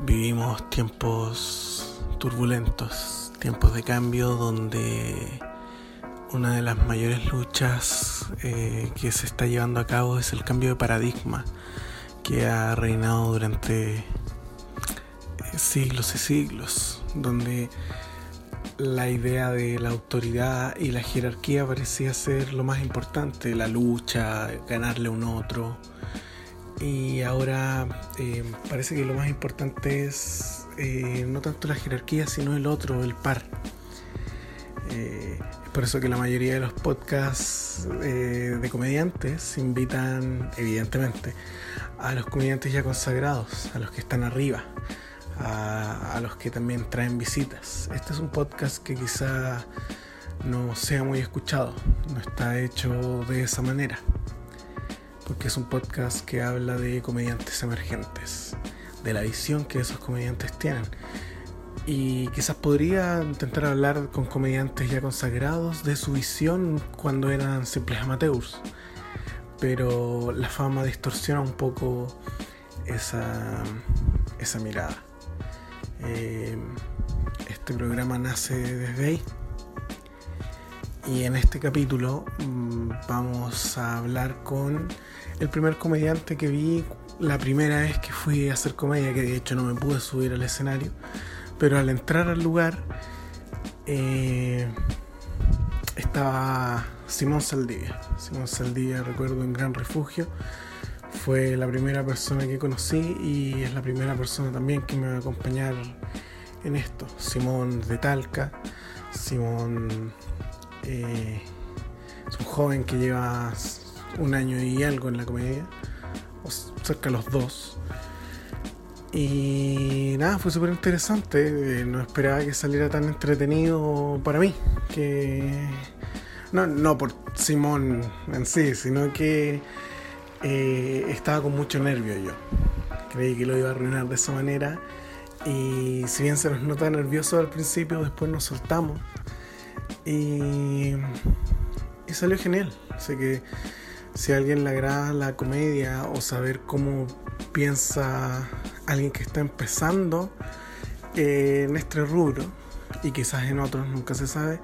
Vivimos tiempos turbulentos, tiempos de cambio donde una de las mayores luchas eh, que se está llevando a cabo es el cambio de paradigma que ha reinado durante eh, siglos y siglos, donde la idea de la autoridad y la jerarquía parecía ser lo más importante, la lucha, ganarle a un otro. Y ahora eh, parece que lo más importante es eh, no tanto la jerarquía, sino el otro, el par. Eh, es por eso que la mayoría de los podcasts de comediantes invitan, evidentemente, a los comediantes ya consagrados, a los que están arriba, a, los que también traen visitas. Este es un podcast que quizá no sea muy escuchado, no está hecho de esa manera, porque es un podcast que habla de comediantes emergentes, de la visión que esos comediantes tienen. Y quizás podría intentar hablar con comediantes ya consagrados de su visión cuando eran simples amateurs. Pero la fama distorsiona un poco esa, esa mirada. Eh, este programa nace desde ahí. Y en este capítulo mm, vamos a hablar con el primer comediante que vi la primera vez que fui a hacer comedia, que de hecho no me pude subir al escenario, pero al entrar al lugar eh, estaba Simón Saldivia. Simón Saldivia, recuerdo, en Gran Refugio. Fue la primera persona que conocí y es la primera persona también que me va a acompañar en esto. Simón de Talca. Simón eh, es un joven que lleva un año y algo en la comedia, cerca de los dos. Y nada, fue súper interesante. Eh, no esperaba que saliera tan entretenido para mí. Que no, no por Simón en sí, sino que eh, estaba con mucho nervio yo. Creí que lo iba a arruinar de esa manera. Y si bien se nos nota nervioso al principio, después nos soltamos. Y, salió genial. Así que si a alguien le agrada la comedia o saber cómo piensa alguien que está empezando eh, en este rubro, y quizás en otros nunca se sabe,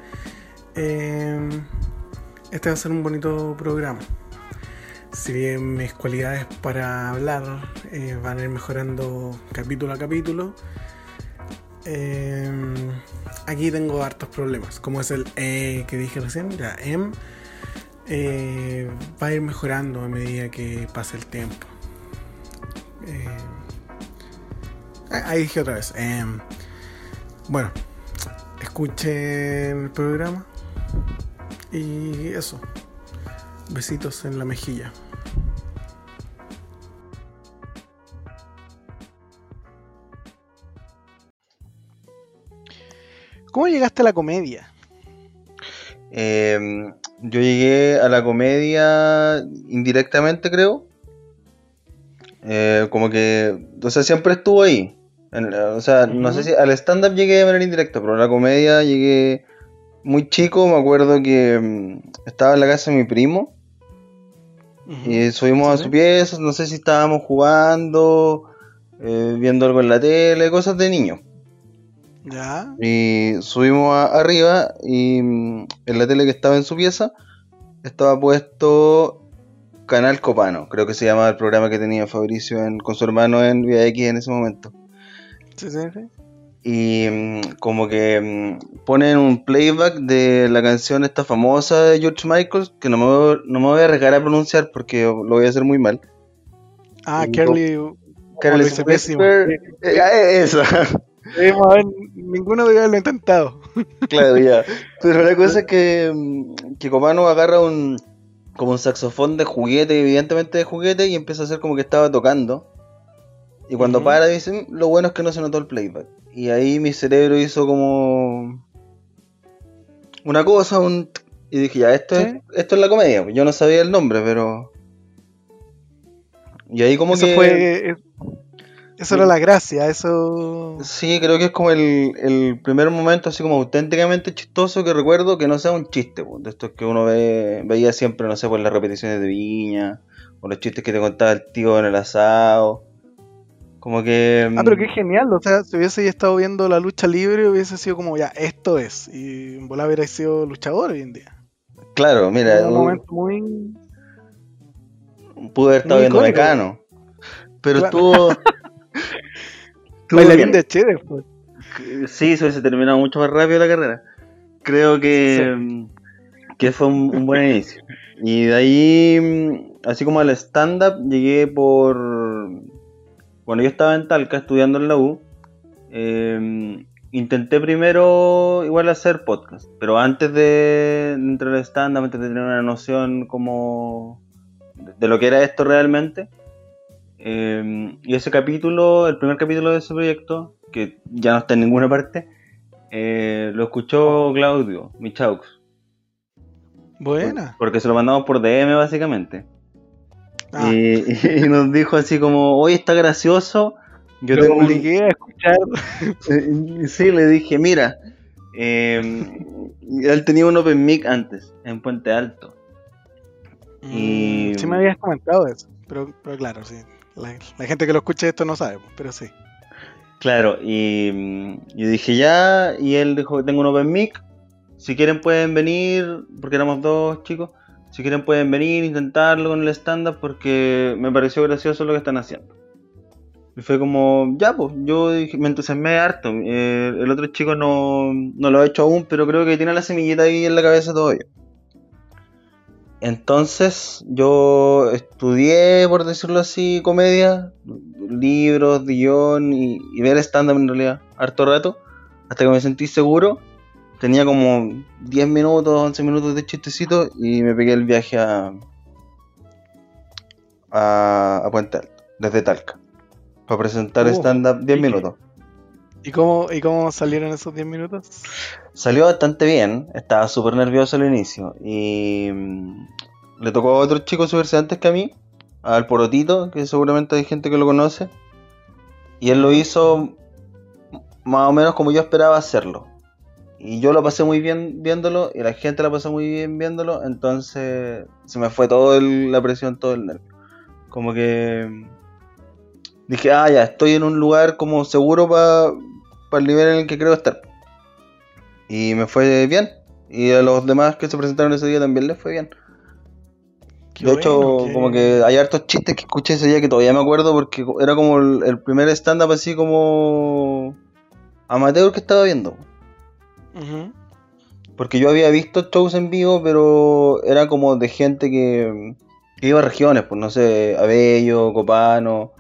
eh, este va a ser un bonito programa si bien mis cualidades para hablar eh, van a ir mejorando capítulo a capítulo, eh, aquí tengo hartos problemas, como es el E que dije recién, ya M, eh, va a ir mejorando a medida que pase el tiempo. ahí dije otra vez. bueno, escuchen el programa y eso. Besitos en la mejilla. ¿Cómo llegaste a la comedia? Em, yo llegué a la comedia indirectamente, creo. Eh, como que, o sea, siempre estuvo ahí. o sea, no sé si al stand-up llegué de manera indirecta, pero a la comedia llegué muy chico. Me acuerdo que em, estaba en la casa de mi primo. Y subimos a su pieza, no sé si estábamos jugando, eh, viendo algo en la tele, cosas de niño. Ya. Y subimos arriba y mm, en la tele que estaba en su pieza estaba puesto Canal Copano, creo que se llamaba el programa que tenía Fabricio con su hermano en Vía X en ese momento. Sí, sí, sí. Y mm, como que mm, ponen un playback de la canción esta famosa de George Michael, que no me, no me voy a arriesgar a pronunciar porque lo voy a hacer muy mal. Ah, Carly. Carly eh, eh, Eso ninguno debe haberlo intentado. Claro, ya. Pero la cosa es que, mm, que Comano agarra un como un saxofón de juguete, evidentemente de juguete, y empieza a hacer como que estaba tocando. Y cuando para dicen, lo bueno es que no se notó el playback. Y ahí mi cerebro hizo como una cosa, un y dije, ya, esto es esto es la comedia. Yo no sabía el nombre, pero y ahí como que fue eso era la gracia, eso... Sí, creo que es como el, primer momento así como auténticamente chistoso que recuerdo que no sea un chiste, pues, de estos que uno ve, veía siempre, no sé, por las repeticiones de Viña, o los chistes que te contaba el tío en el asado, Como que. Ah, pero qué genial. O sea, si hubiese estado viendo la lucha libre, hubiese sido como ya, esto es. Y en volar hubiera sido luchador hoy en día. Claro, mira. un un- momento muy. pude haber estado viendo icónico. Mecano. Pero Claro. estuvo. Bailarín bien. de Che después. Sí, se hubiese terminado mucho más rápido la carrera. Creo que, que fue un, un buen inicio. Y de ahí, mm, así como al stand-up, llegué por... Bueno, yo estaba en Talca estudiando en la U. eh, intenté primero igual hacer podcast, pero antes de entrar al stand-up, antes de tener una noción como de- de lo que era esto realmente, eh, y ese capítulo, el primer capítulo de ese proyecto, que ya no está en ninguna parte, eh, lo escuchó Claudio Michaux. Buena. Porque se lo mandamos por DM básicamente. Ah, Y, y nos dijo así como, hoy está gracioso. Yo lo tengo un- obligué a escuchar. Sí, le dije, mira, eh, él tenía un Open Mic antes, en Puente Alto. Y- Mm, Sí me habías comentado eso. Pero, pero claro, sí. La, gente que lo escucha esto no sabe, pero sí. Claro, y mm, yo dije ya, y él dijo, tengo un Open Mic, si quieren pueden venir, porque éramos dos chicos, si quieren pueden venir, intentarlo con el stand-up, porque me pareció gracioso lo que están haciendo. Y fue como, ya, pues, yo dije, me entusiasmé harto. Eh, el otro chico no, no lo ha hecho aún, pero creo que tiene la semillita ahí en la cabeza todavía. Entonces, yo estudié, por decirlo así, comedia, libros, guion y, y ver stand-up en realidad, harto rato, hasta que me sentí seguro. Tenía como 10 minutos, 11 minutos de chistecito y me pegué el viaje a, a, a Puente Alto, desde Talca, para presentar Uh, stand-up 10 ¿y- minutos. ¿Y cómo, ¿Y cómo salieron esos 10 minutos? Salió bastante bien, estaba súper nervioso al inicio y mm, le tocó a otro chico subirse antes que a mí, al Porotito, que seguramente hay gente que lo conoce, y él lo hizo más o menos como yo esperaba hacerlo. Y yo lo pasé muy bien viéndolo y la gente la pasó muy bien viéndolo, entonces se me fue toda la presión, todo el nervio. Como que mm, dije, ah, ya, estoy en un lugar como seguro para el nivel en el que creo estar. Y me fue bien. Y a los demás que se presentaron ese día también les fue bien. Qué de hecho, bueno, qué- como que hay hartos chistes que escuché ese día que todavía me acuerdo porque era como el, el primer stand-up así como amateur que estaba viendo. Porque yo había visto shows en vivo, pero era como de gente que, que iba a regiones, pues no sé, Abello, Copano,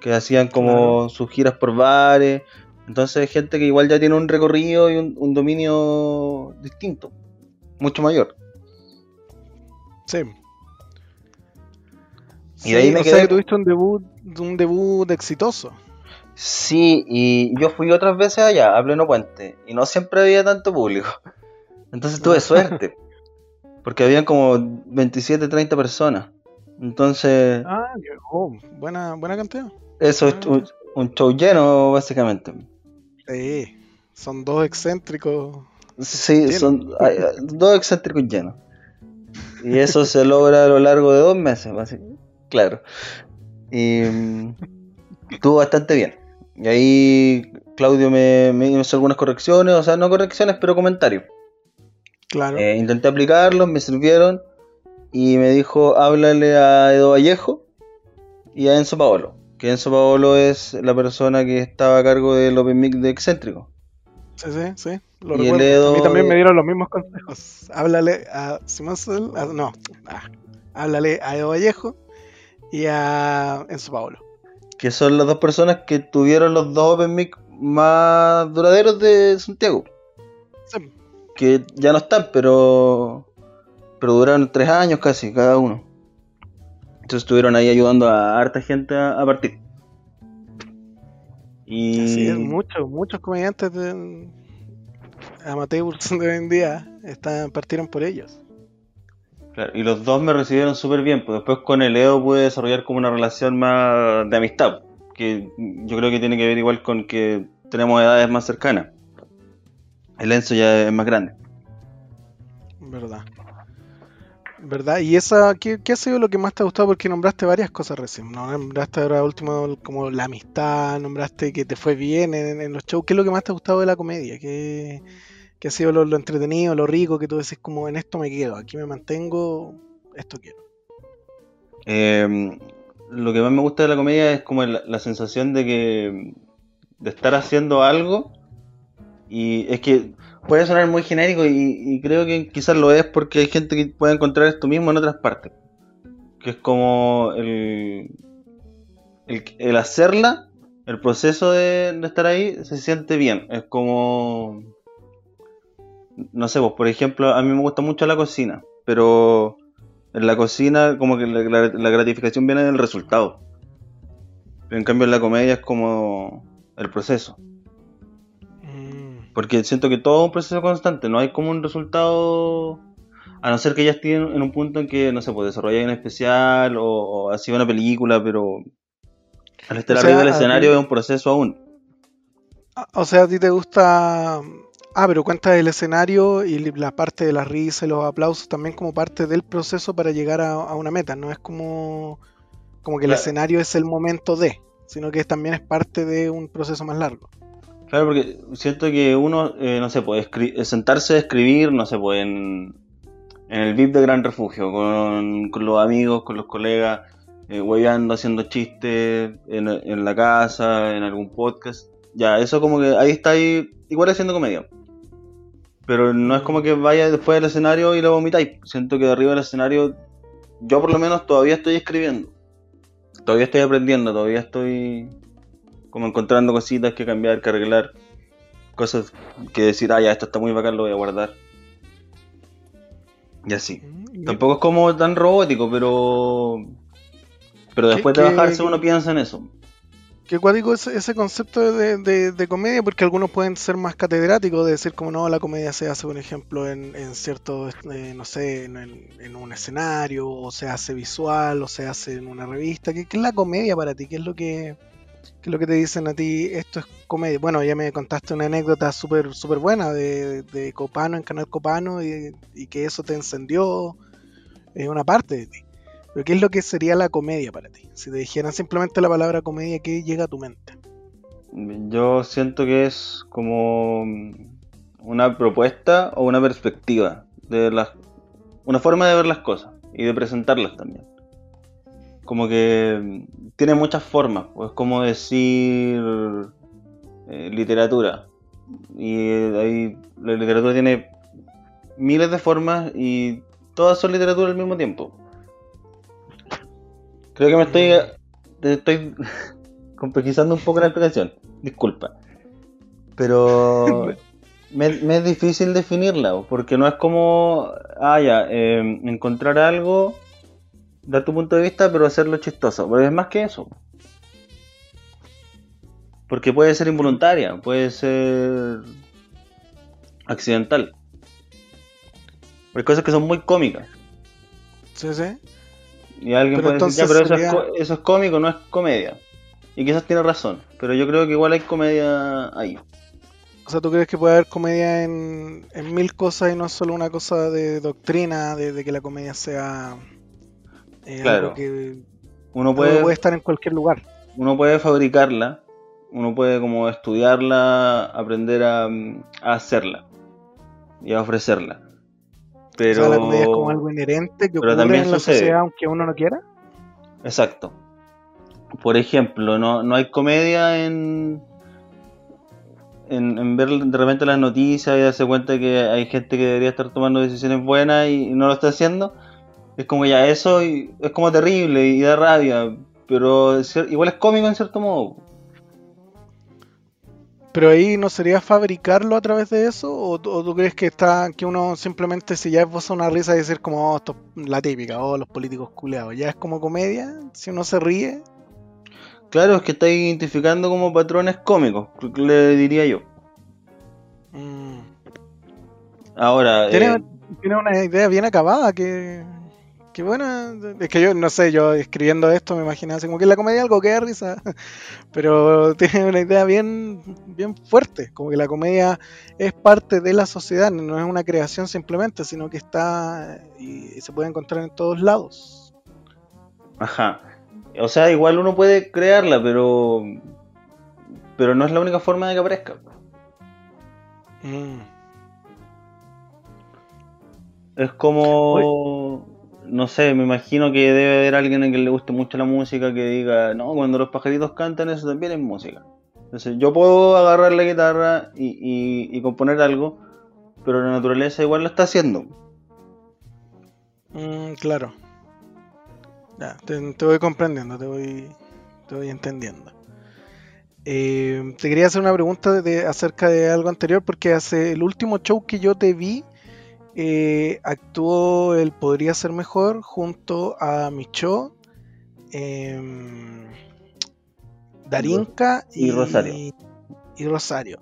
que hacían como sus giras por bares. Entonces, gente que igual ya tiene un recorrido y un, un dominio distinto, mucho mayor. Sí. Y de ahí me o quedé- sea que tuviste un debut, un debut exitoso. Sí, y yo fui otras veces allá, a pleno puente, y no siempre había tanto público. Entonces tuve suerte, porque habían como 27, 30 personas. Entonces, Ah, oh, buena, buena cantidad. eso es un, un show lleno, básicamente. Sí. Son dos excéntricos. Sí, son hay- dos excéntricos llenos. Y eso se logra a lo largo de dos meses, básicamente. Claro. Y mm, estuvo bastante bien. Y ahí Claudio me, me hizo algunas correcciones, o sea, no correcciones, pero comentarios. Claro. Eh, intenté aplicarlos, me sirvieron. Y me dijo, háblale a Edo Vallejo y a Enzo Paolo. Que Enzo Paolo es la persona que estaba a cargo del Open Mic de Excéntrico. Sí, sí, sí. Lo y recuerdo. Edo A mí también me dieron los mismos consejos. Háblale a Simón Sel- a- no. ah, háblale a Edo Vallejo y a Enzo Paolo. que son las dos personas que tuvieron los dos Open Mic más duraderos de Santiago. Sí. Que ya no están, pero pero duraron tres años casi cada uno. Entonces estuvieron ahí ayudando a harta gente a, a partir. Y Así es, muchos, muchos comediantes de amateurs de hoy en día están, partieron por ellos. Claro, y los dos me recibieron súper bien, pues después con el Edo pude desarrollar como una relación más de amistad, que yo creo que tiene que ver igual con que tenemos edades más cercanas. El Enzo ya es más grande. ¿Verdad? ¿Verdad? ¿Y esa, qué, qué ha sido lo que más te ha gustado? Porque nombraste varias cosas recién. ¿no? Nombraste ahora último como la amistad, nombraste que te fue bien en, los shows. ¿Qué es lo que más te ha gustado de la comedia? ¿Qué, qué ha sido lo, lo entretenido, lo rico que tú decís como en esto me quedo, aquí me mantengo, esto quiero? Eh, lo que más me gusta de la comedia es como la sensación de que de estar haciendo algo y es que puede sonar muy genérico y, creo que quizás lo es porque hay gente que puede encontrar esto mismo en otras partes. Que es como el, el, hacerla, el proceso de, estar ahí se siente bien. Es como, no sé, pues por ejemplo, a mí me gusta mucho la cocina, pero en la cocina como que la, la- la gratificación viene del resultado. En cambio en la comedia es como el proceso. Porque siento que todo es un proceso constante, no hay como un resultado, a no ser que ya estén en un punto en que, no sé, pues desarrollar un especial o, o una película, pero al estar O sea, arriba del a escenario es un proceso aún. Ah, O sea, a ti te gusta... Ah, pero cuenta el escenario y la parte de las risas y los aplausos también como parte del proceso para llegar a, a una meta. No es como, como que el Claro. escenario es el momento de, sino que también es parte de un proceso más largo. Claro, porque siento que uno, eh, no sé, puede sentarse a escribir, no sé, pues en, el VIP de Gran Refugio, con, los amigos, con los colegas, eh, hueveando, haciendo chistes en, en la casa, en algún podcast. Ya, eso como que ahí está ahí, igual haciendo comedia. Pero no es como que vaya después del escenario y lo vomitáis. Siento que arriba del escenario, yo por lo menos todavía estoy escribiendo. Todavía estoy aprendiendo, todavía estoy como encontrando cositas que cambiar, que arreglar. Cosas que decir, ah, ya, esto está muy bacán, lo voy a guardar. Y así. Mm, y- Tampoco es como tan robótico, pero. Pero ¿Qué- después de qué- bajarse uno piensa en eso. Qué cuático ese, ese concepto de, de- de comedia, porque algunos pueden ser más catedráticos, de decir como no, la comedia se hace, por ejemplo, en, en cierto, eh, no sé, en, en- en un escenario, o se hace visual, o se hace en una revista. ¿Qué, qué es la comedia para ti? ¿Qué es lo que, qué es lo que te dicen a ti? Esto es comedia. Bueno, ya me contaste una anécdota súper súper buena de, de Copano en Canal Copano y, y que eso te encendió eh, una parte de ti. Pero ¿qué es lo que sería la comedia para ti? Si te dijeran simplemente la palabra comedia, ¿qué llega a tu mente? Yo siento que es como una propuesta o una perspectiva de las una forma de ver las cosas y de presentarlas también. Como que tiene muchas formas, pues como decir eh, literatura. Y ahí la literatura tiene miles de formas y todas son literatura al mismo tiempo. Creo que me estoy, estoy complejizando un poco la explicación. Disculpa. Pero me, me es difícil definirla, porque no es como, ah, ya, eh, encontrar algo, dar tu punto de vista, pero hacerlo chistoso. Pero es más que eso. Porque puede ser involuntaria, puede ser accidental. Hay cosas que son muy cómicas. Sí, sí. Y alguien Pero puede decir, ya, pero eso, sería- es co- eso es cómico, no es comedia. Y quizás tiene razón, pero yo creo que igual hay comedia ahí. O sea, ¿tú crees que puede haber comedia en, en mil cosas y no solo una cosa de doctrina, de, de que la comedia sea Claro. algo que Uno puede, puede estar en cualquier lugar? uno puede fabricarla, uno puede como estudiarla, aprender a, a hacerla y a ofrecerla. Pero... O sea, la comedia es como algo inherente que ocurre también en la sucede. sociedad aunque uno no quiera. Exacto. Por ejemplo, no, no hay comedia en, en, en ver de repente las noticias y darse cuenta que hay gente que debería estar tomando decisiones buenas y, y no lo está haciendo. Es como ya eso y- es como terrible y da rabia, pero igual es cómico en cierto modo. Pero ahí no sería fabricarlo a través de eso, o, o tú crees que está que uno simplemente si ya esboza una risa y decir como oh, esto es la típica, o los políticos culeados, ya es como comedia, si uno se ríe, Claro, es que está identificando como patrones cómicos, le diría yo. mm, Ahora, tiene, eh, tiene una idea bien acabada que, Qué buena. Es que yo no sé, yo escribiendo esto me imaginaba así como que la comedia algo que da risa. Pero tiene una idea bien, bien fuerte. Como que la comedia es parte de la sociedad, no es una creación simplemente, sino que está y, se puede encontrar en todos lados. Ajá. O sea, igual uno puede crearla, pero. Pero no es la única forma de que aparezca. Mm. Es como no sé, me imagino que debe haber alguien a quien le guste mucho la música que diga, no, cuando los pajaritos cantan eso también es música. Entonces yo puedo agarrar la guitarra y, componer algo, pero la naturaleza igual lo está haciendo. Mm, claro. Ya, te, voy comprendiendo, te voy, te voy entendiendo. Eh, te quería hacer una pregunta de, acerca de algo anterior, porque hace el último show que yo te vi, eh, actuó el Podría Ser Mejor junto a Micho, em, Darinka y, Rosario. Y, Rosario.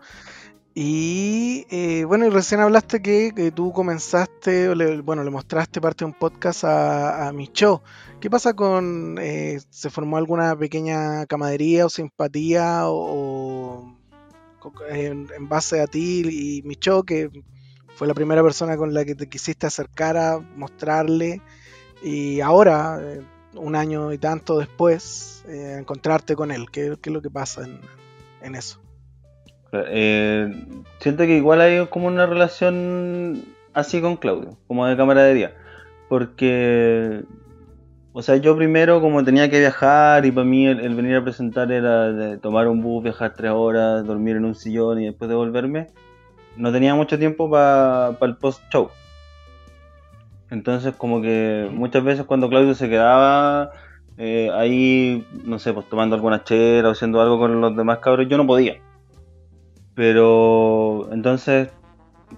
Y eh, bueno, y recién hablaste que, tú comenzaste, bueno, le mostraste parte de un podcast a, a Micho. ¿Qué pasa con, eh, se formó alguna pequeña camadería o simpatía o, en, en, base a ti y Micho que fue la primera persona con la que te quisiste acercar a mostrarle y ahora, eh, un año y tanto después, eh, encontrarte con él. ¿Qué, es lo que pasa en, eso? Eh, siento que igual hay como una relación así con Claudio, como de camaradería, porque, o sea, yo primero como tenía que viajar y para mí el, venir a presentar era de tomar un bus, viajar tres horas, dormir en un sillón y después devolverme no tenía mucho tiempo para el post-show. Entonces como que muchas veces cuando Claudio se quedaba eh, ahí, no sé, pues tomando alguna chera o haciendo algo con los demás cabros, yo no podía. Pero entonces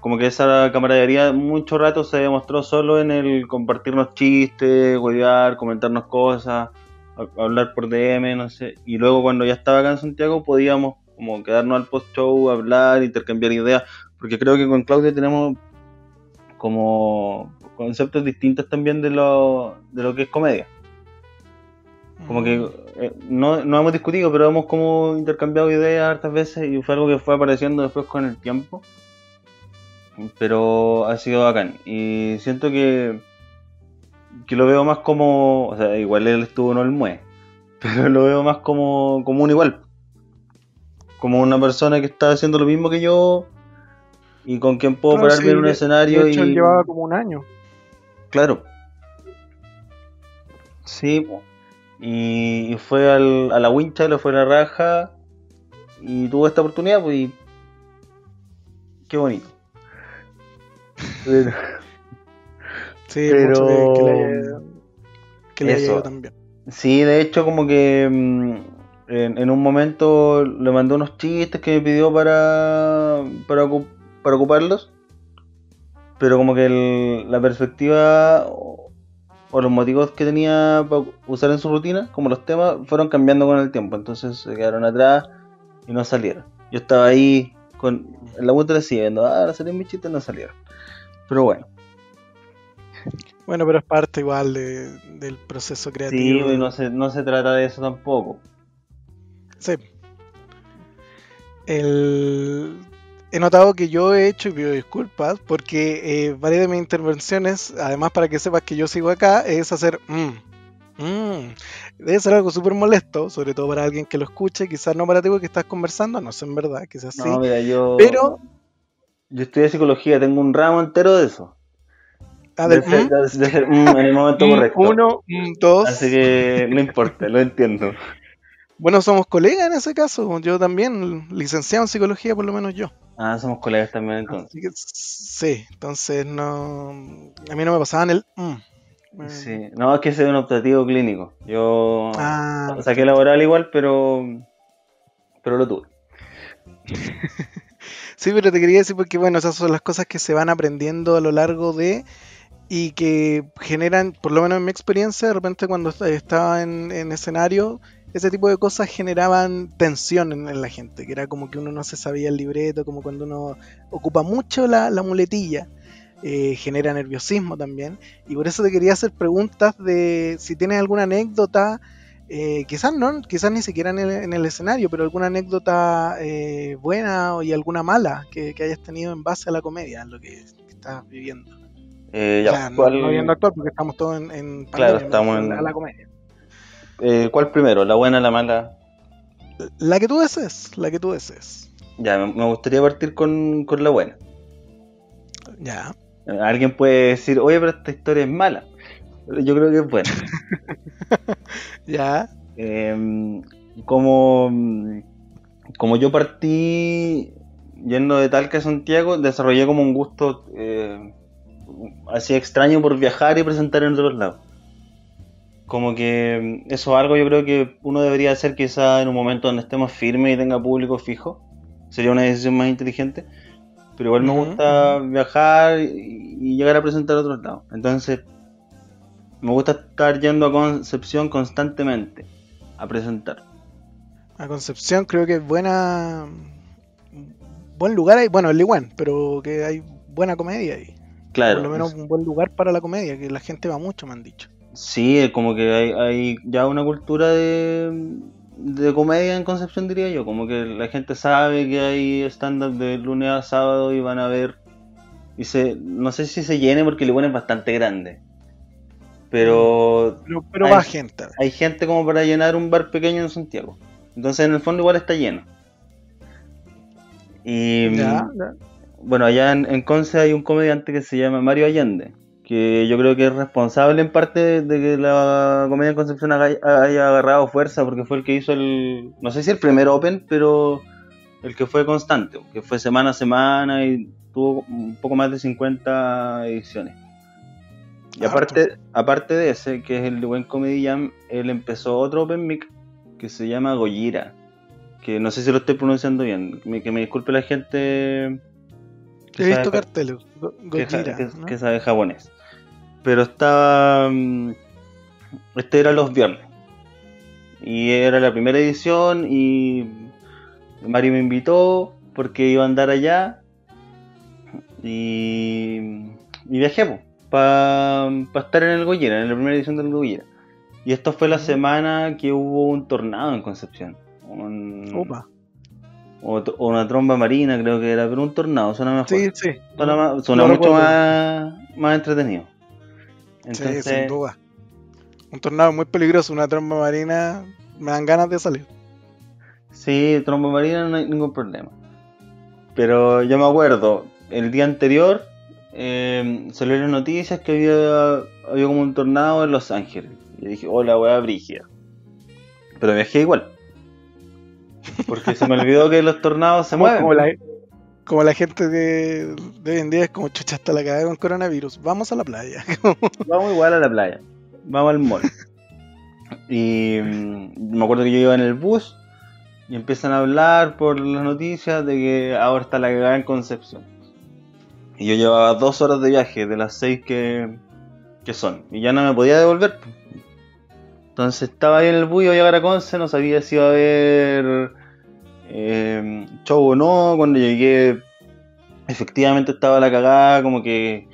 como que esa camaradería mucho rato se demostró solo en el compartirnos chistes, huevear, comentarnos cosas, hablar por DM, no sé. Y luego cuando ya estaba acá en Santiago podíamos como quedarnos al post-show, hablar, intercambiar ideas, porque creo que con Claudio tenemos como conceptos distintos también de lo, de lo que es comedia. Como que mm. eh, no, no hemos discutido, pero hemos como intercambiado ideas hartas veces y fue algo que fue apareciendo después con el tiempo. Pero ha sido bacán. Y siento que, que lo veo más como, o sea, igual él estuvo en el MUE, pero lo veo más como, como un igual. Como una persona que está haciendo lo mismo que yo y con quien puedo pararme en un escenario. De hecho, él llevaba como un año. Claro. Sí, y, fue al, a la wincha, le fue a la raja y tuvo esta oportunidad, pues y... qué bonito. sí, pero que, le haya, también. Sí, de hecho como que en, un momento le mandó unos chistes que me pidió para, para, para ocuparlos, pero como que la perspectiva o, los motivos que tenía para usar en su rutina, como los temas, fueron cambiando con el tiempo, entonces se quedaron atrás y no salieron. Yo estaba ahí con la vuelta siguiendo, ah, ahora salieron mis chistes, no salieron. Pero bueno. Bueno, pero es parte igual del proceso creativo. Sí, no se, no se trata de eso tampoco. Sí. El, he notado que yo he hecho, y pido disculpas, porque eh, varias de mis intervenciones, además para que sepas que yo sigo acá, es hacer mmm, mmm. Debe ser algo súper molesto, sobre todo para alguien que lo escuche, quizás no para ti que estás conversando, no sé en verdad, quizás sí. No, mira, yo. Pero. Yo estudié psicología, tengo un ramo entero de eso. Ah, de, de, en el momento correcto. Uno, dos. Así que no importa, lo entiendo. Bueno, somos colegas en ese caso. Yo también, licenciado en psicología, por lo menos yo. Ah, somos colegas también entonces. sí, entonces no. A mí no me pasaban el. Mm. Sí, no, es que ese es un optativo clínico. Yo ah, saqué laboral igual, pero. Pero lo tuve. sí, pero te quería decir porque, bueno, esas son las cosas que se van aprendiendo a lo largo de. Y que generan, por lo menos en mi experiencia, de repente cuando estaba en, en escenario, ese tipo de cosas generaban tensión en, la gente, que era como que uno no se sabía el libreto, como cuando uno ocupa mucho la, muletilla. eh, genera nerviosismo también. Y por eso te quería hacer preguntas de si tienes alguna anécdota, eh, quizás no, quizás ni siquiera en el, escenario, pero alguna anécdota eh, buena y alguna mala que, hayas tenido en base a la comedia, lo que, estás viviendo. ya, no, viviendo actual porque estamos todos en, en claro, estamos en la comedia. ¿Cuál primero? ¿La buena, la mala? La que tú desees, la que tú desees. Ya, me gustaría partir con, con la buena. Ya. Alguien puede decir, oye, pero esta historia es mala. Yo creo que es buena. ya. Em, como, como yo partí yendo de Talca a Santiago, desarrollé como un gusto eh, así extraño por viajar y presentar en otros lados. Como que eso es algo yo creo que uno debería hacer quizá en un momento donde estemos firmes y tenga público fijo. Sería una decisión más inteligente pero igual me gusta viajar y, llegar a presentar a otros lados. Entonces, me gusta estar yendo a Concepción constantemente a presentar. A Concepción creo que es buena. Buen lugar ahí, bueno, el Liguan, pero que hay buena comedia ahí. Claro. Por lo menos un buen lugar para la comedia, que la gente va mucho, me han dicho. Sí, como que hay, hay ya una cultura de, de comedia en Concepción, diría yo. Como que la gente sabe que hay stand-up de lunes a sábado y van a ver. Y se, no sé si se llene porque le ponen bastante grande. Pero. Pero, hay, va gente. Hay gente como para llenar un bar pequeño en Santiago. Entonces, en el fondo, igual está lleno. Y. Bueno, allá en, en Conce hay un comediante que se llama Mario Allende que yo creo que es responsable en parte de que la comedia en Concepción haya, agarrado fuerza, porque fue el que hizo el, no sé si el primer Open, pero el que fue constante, que fue semana a semana y tuvo un poco más de 50 ediciones. Y aparte, aparte de ese, que es el de Buen Comedy Jam, él empezó otro Open Mic que se llama Gojira, que no sé si lo estoy pronunciando bien, que me disculpe la gente He visto carteles. que, sabe japonés. Pero estaba. Mm, este era los viernes. Y era la primera edición. Y Mario me invitó porque iba a andar allá. Y, y viajé para estar en el Goyera, en la primera edición del Goyera. Y esto fue la semana que hubo un tornado en Concepción. Opa o, una tromba marina, creo que era, pero un tornado suena mejor. Sí, sí. Suena, mucho más, más entretenido. Entonces... Sí, sin duda. Un tornado muy peligroso, una tromba marina, me dan ganas de salir. Sí, tromba marina no hay ningún problema. Pero yo me acuerdo, el día anterior eh, salieron noticias que había, había como un tornado en Los Ángeles. Y dije, hola, weá, brígida. Pero viajé igual. Porque se me olvidó que los tornados se mueven. Como la, gente de, de hoy en día es como chucha hasta la cabeza con coronavirus. Vamos a la playa. Vamos igual a la playa. Vamos al mall. Y mm, me acuerdo que yo iba en el bus y empiezan a hablar por las noticias de que ahora está la cagada en Concepción. Y yo llevaba dos horas de viaje de las seis que, que son. Y ya no me podía devolver. Entonces estaba ahí en el a llegar a Conce, no sabía si iba a haber eh, show o no. Cuando llegué, efectivamente estaba la cagada, como que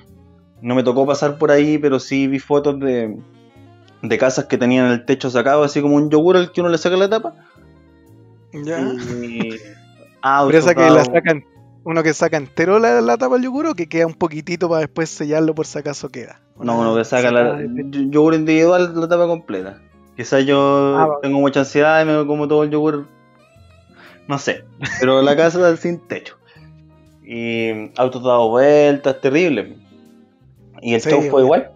no me tocó pasar por ahí, pero sí vi fotos de, de casas que tenían el techo sacado, así como un yogur al que uno le saca la tapa. Ya. Y, esa que la sacan, uno que saca entero la, la tapa del yogur o que queda un poquitito para después sellarlo por si acaso queda. No, uno que saca la, yogur individual, la tapa completa. Quizás yo ah, tengo mucha ansiedad y me como todo el yogur. No sé. Pero la casa es sin techo. Y autos dado vueltas, terrible. Y el show fue igual.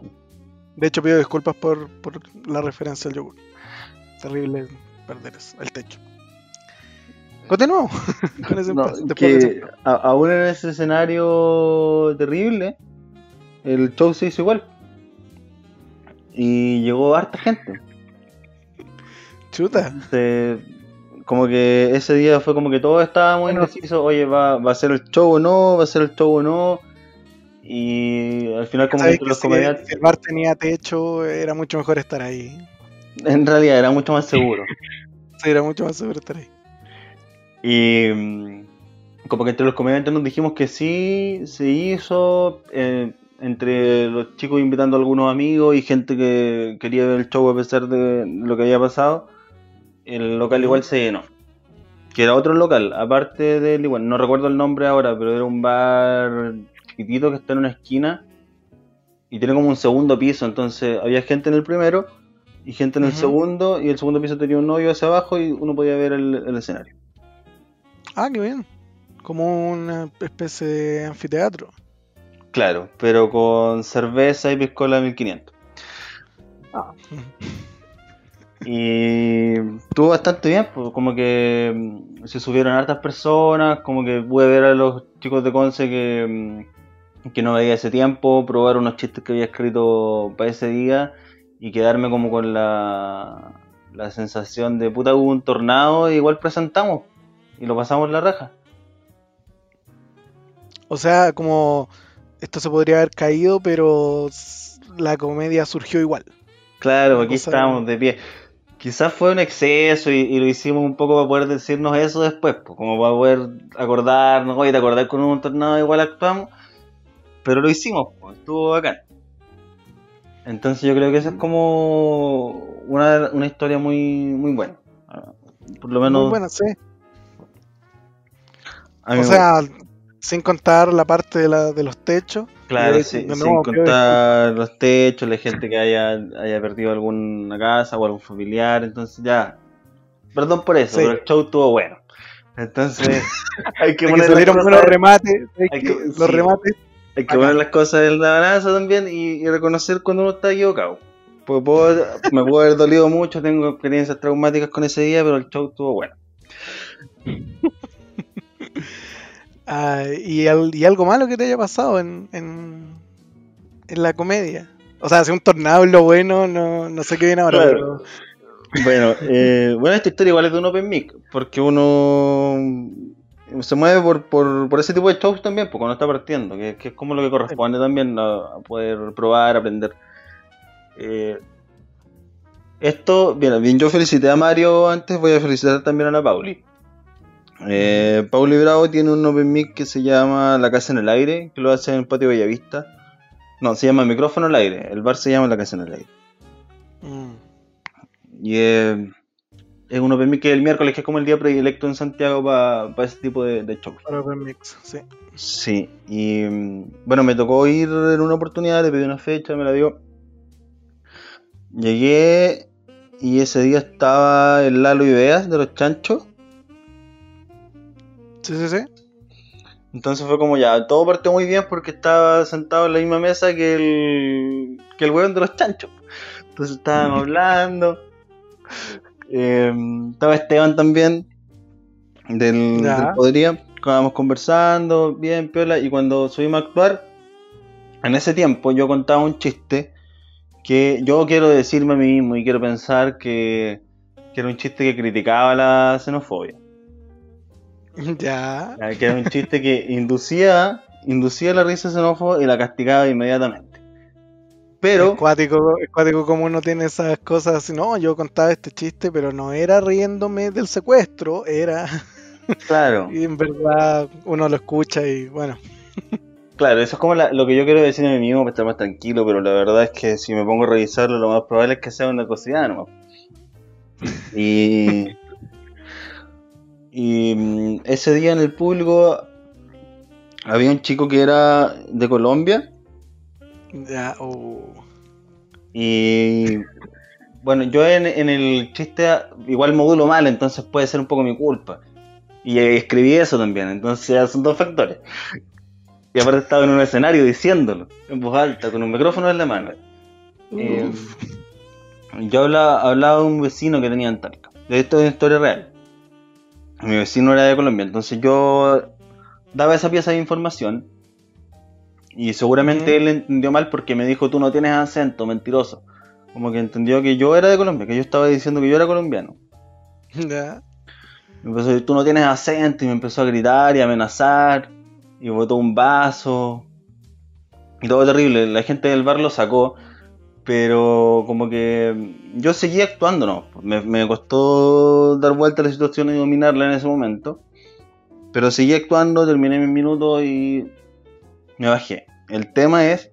De hecho, pido disculpas por, por la referencia al yogur. Terrible perder el techo. Continuamos con ese no, que aún en ese escenario terrible, el show se hizo igual. Y llegó harta gente. Chuta. como que ese día fue como que todo estaba muy indeciso. Oye, ¿va, ¿va a ser el show o no? ¿Va a ser el show o no? Y al final, como que los comediantes. Si el bar tenía techo, era mucho mejor estar ahí. En realidad, era mucho más seguro. sí, era mucho más seguro estar ahí. Y mm, como que entre los comediantes nos dijimos que sí, se hizo. Eh, entre los chicos invitando a algunos amigos y gente que quería ver el show a pesar de lo que había pasado, el local igual se llenó. Que era otro local, aparte del igual, no recuerdo el nombre ahora, pero era un bar chiquitito que está en una esquina y tiene como un segundo piso, entonces había gente en el primero y gente en el segundo y el segundo piso tenía un hoyo hacia abajo y uno podía ver el, el escenario. Ah, qué bien. Como una especie de anfiteatro. Claro, pero con cerveza y piscola 1500. Y estuvo bastante bien, pues, como que mm, se subieron hartas personas, como que pude ver a los chicos de Conce que, mm, que no veía ese tiempo, probar unos chistes que había escrito para ese día y quedarme como con la, la sensación de puta hubo un tornado y igual presentamos y lo pasamos la raja. O sea, como esto se podría haber caído, pero la comedia surgió igual. Claro, aquí estábamos de pie. Quizás fue un exceso y, y lo hicimos un poco para poder decirnos eso después, pues, como para poder acordarnos, oye, te acordás con un tornado igual actuamos, pero lo hicimos, pues, estuvo bacán. Entonces yo creo que esa es como una, una historia muy, muy buena. Ah, Por lo menos Muy buena, sí. O me- sea, sin contar la parte de, la, de los techos. Claro, de- sí, de sin nuevo, contar los techos, la gente que haya, haya perdido alguna casa o algún familiar, entonces ya. Perdón por eso, Sí. pero el show estuvo bueno. Entonces hay que poner cosas, buenos remates. es hay que que- los sí. remates. hay que poner las cosas en la balanza también y, y reconocer cuando uno está equivocado. Pues puedo- me puedo haber dolido mucho, tengo experiencias traumáticas con ese día, pero el show estuvo bueno. Ah, y, al- y algo malo que te haya pasado en, en, en la comedia. O sea, si un tornado es lo bueno, no, no sé qué viene ahora. Claro. Bueno, eh, bueno, esta historia igual es de un open mic, porque uno se mueve por, por, por ese tipo de shows también, porque cuando está partiendo, que, que es como lo que corresponde también a, a poder probar, aprender. Eh, esto, bien, bien, yo felicité a Mario antes, voy a felicitar también a la Pauli. Eh, Pauli Bravo tiene un open mic que se llama La Casa en el Aire, que lo hace en el patio Bellavista. No, se llama Micrófono al Aire, el bar se llama La Casa en el Aire. Mm. Y eh, es un open mic que el miércoles, que es como el día predilecto en Santiago para ese tipo de, de shows. Para Open Mix, sí. Sí, y mm, bueno, me tocó ir en una oportunidad, le pedí una fecha, me la dio. Llegué y ese día estaba el Lalo Ideas de los Chanchos. Sí, sí, sí. Entonces fue como ya, todo partió muy bien porque estaba sentado en la misma mesa que el, que el weón de los chanchos. Entonces estábamos hablando. Eh, estaba Esteban también, del, del Podría. Estábamos conversando, bien, piola. Y cuando subimos a actuar, en ese tiempo yo contaba un chiste que yo quiero decirme a mí mismo y quiero pensar que, que era un chiste que criticaba la xenofobia. Ya. Que era un chiste que inducía, inducía la risa xenófoba y la castigaba inmediatamente. Pero, Es cuático, es cuático como uno tiene esas cosas así, no, yo contaba este chiste, pero no era riéndome del secuestro, era, claro, y en verdad uno lo escucha y bueno, claro, eso es como la- lo que yo quiero decir a mí mismo para estar más tranquilo, pero la verdad es que si me pongo a revisarlo, lo más probable es que sea una cosida nomás. Y, y mm, ese día en el público había un chico que era de Colombia ya, uh, Y bueno, yo en, en el chiste igual modulo mal, entonces puede ser un poco mi culpa. Y escribí eso también, entonces son dos factores. Y aparte estaba en un escenario diciéndolo, en voz alta, con un micrófono en la mano. Eh, yo hablaba, hablaba de un vecino que tenía en Talca. De esto es una historia real. Mi vecino era de Colombia, entonces yo daba esa pieza de información. Y seguramente él entendió mal porque me dijo, tú no tienes acento, mentiroso. Como que entendió que yo era de Colombia, que yo estaba diciendo que yo era colombiano. ya, Me empezó a decir, tú no tienes acento, y me empezó a gritar y a amenazar. Y botó un vaso. Y todo terrible. La gente del bar lo sacó. Pero como que yo seguí actuando, ¿no? Me, me costó dar vuelta a la situación y dominarla en ese momento. Pero seguí actuando, terminé mis minutos y me bajé. El tema es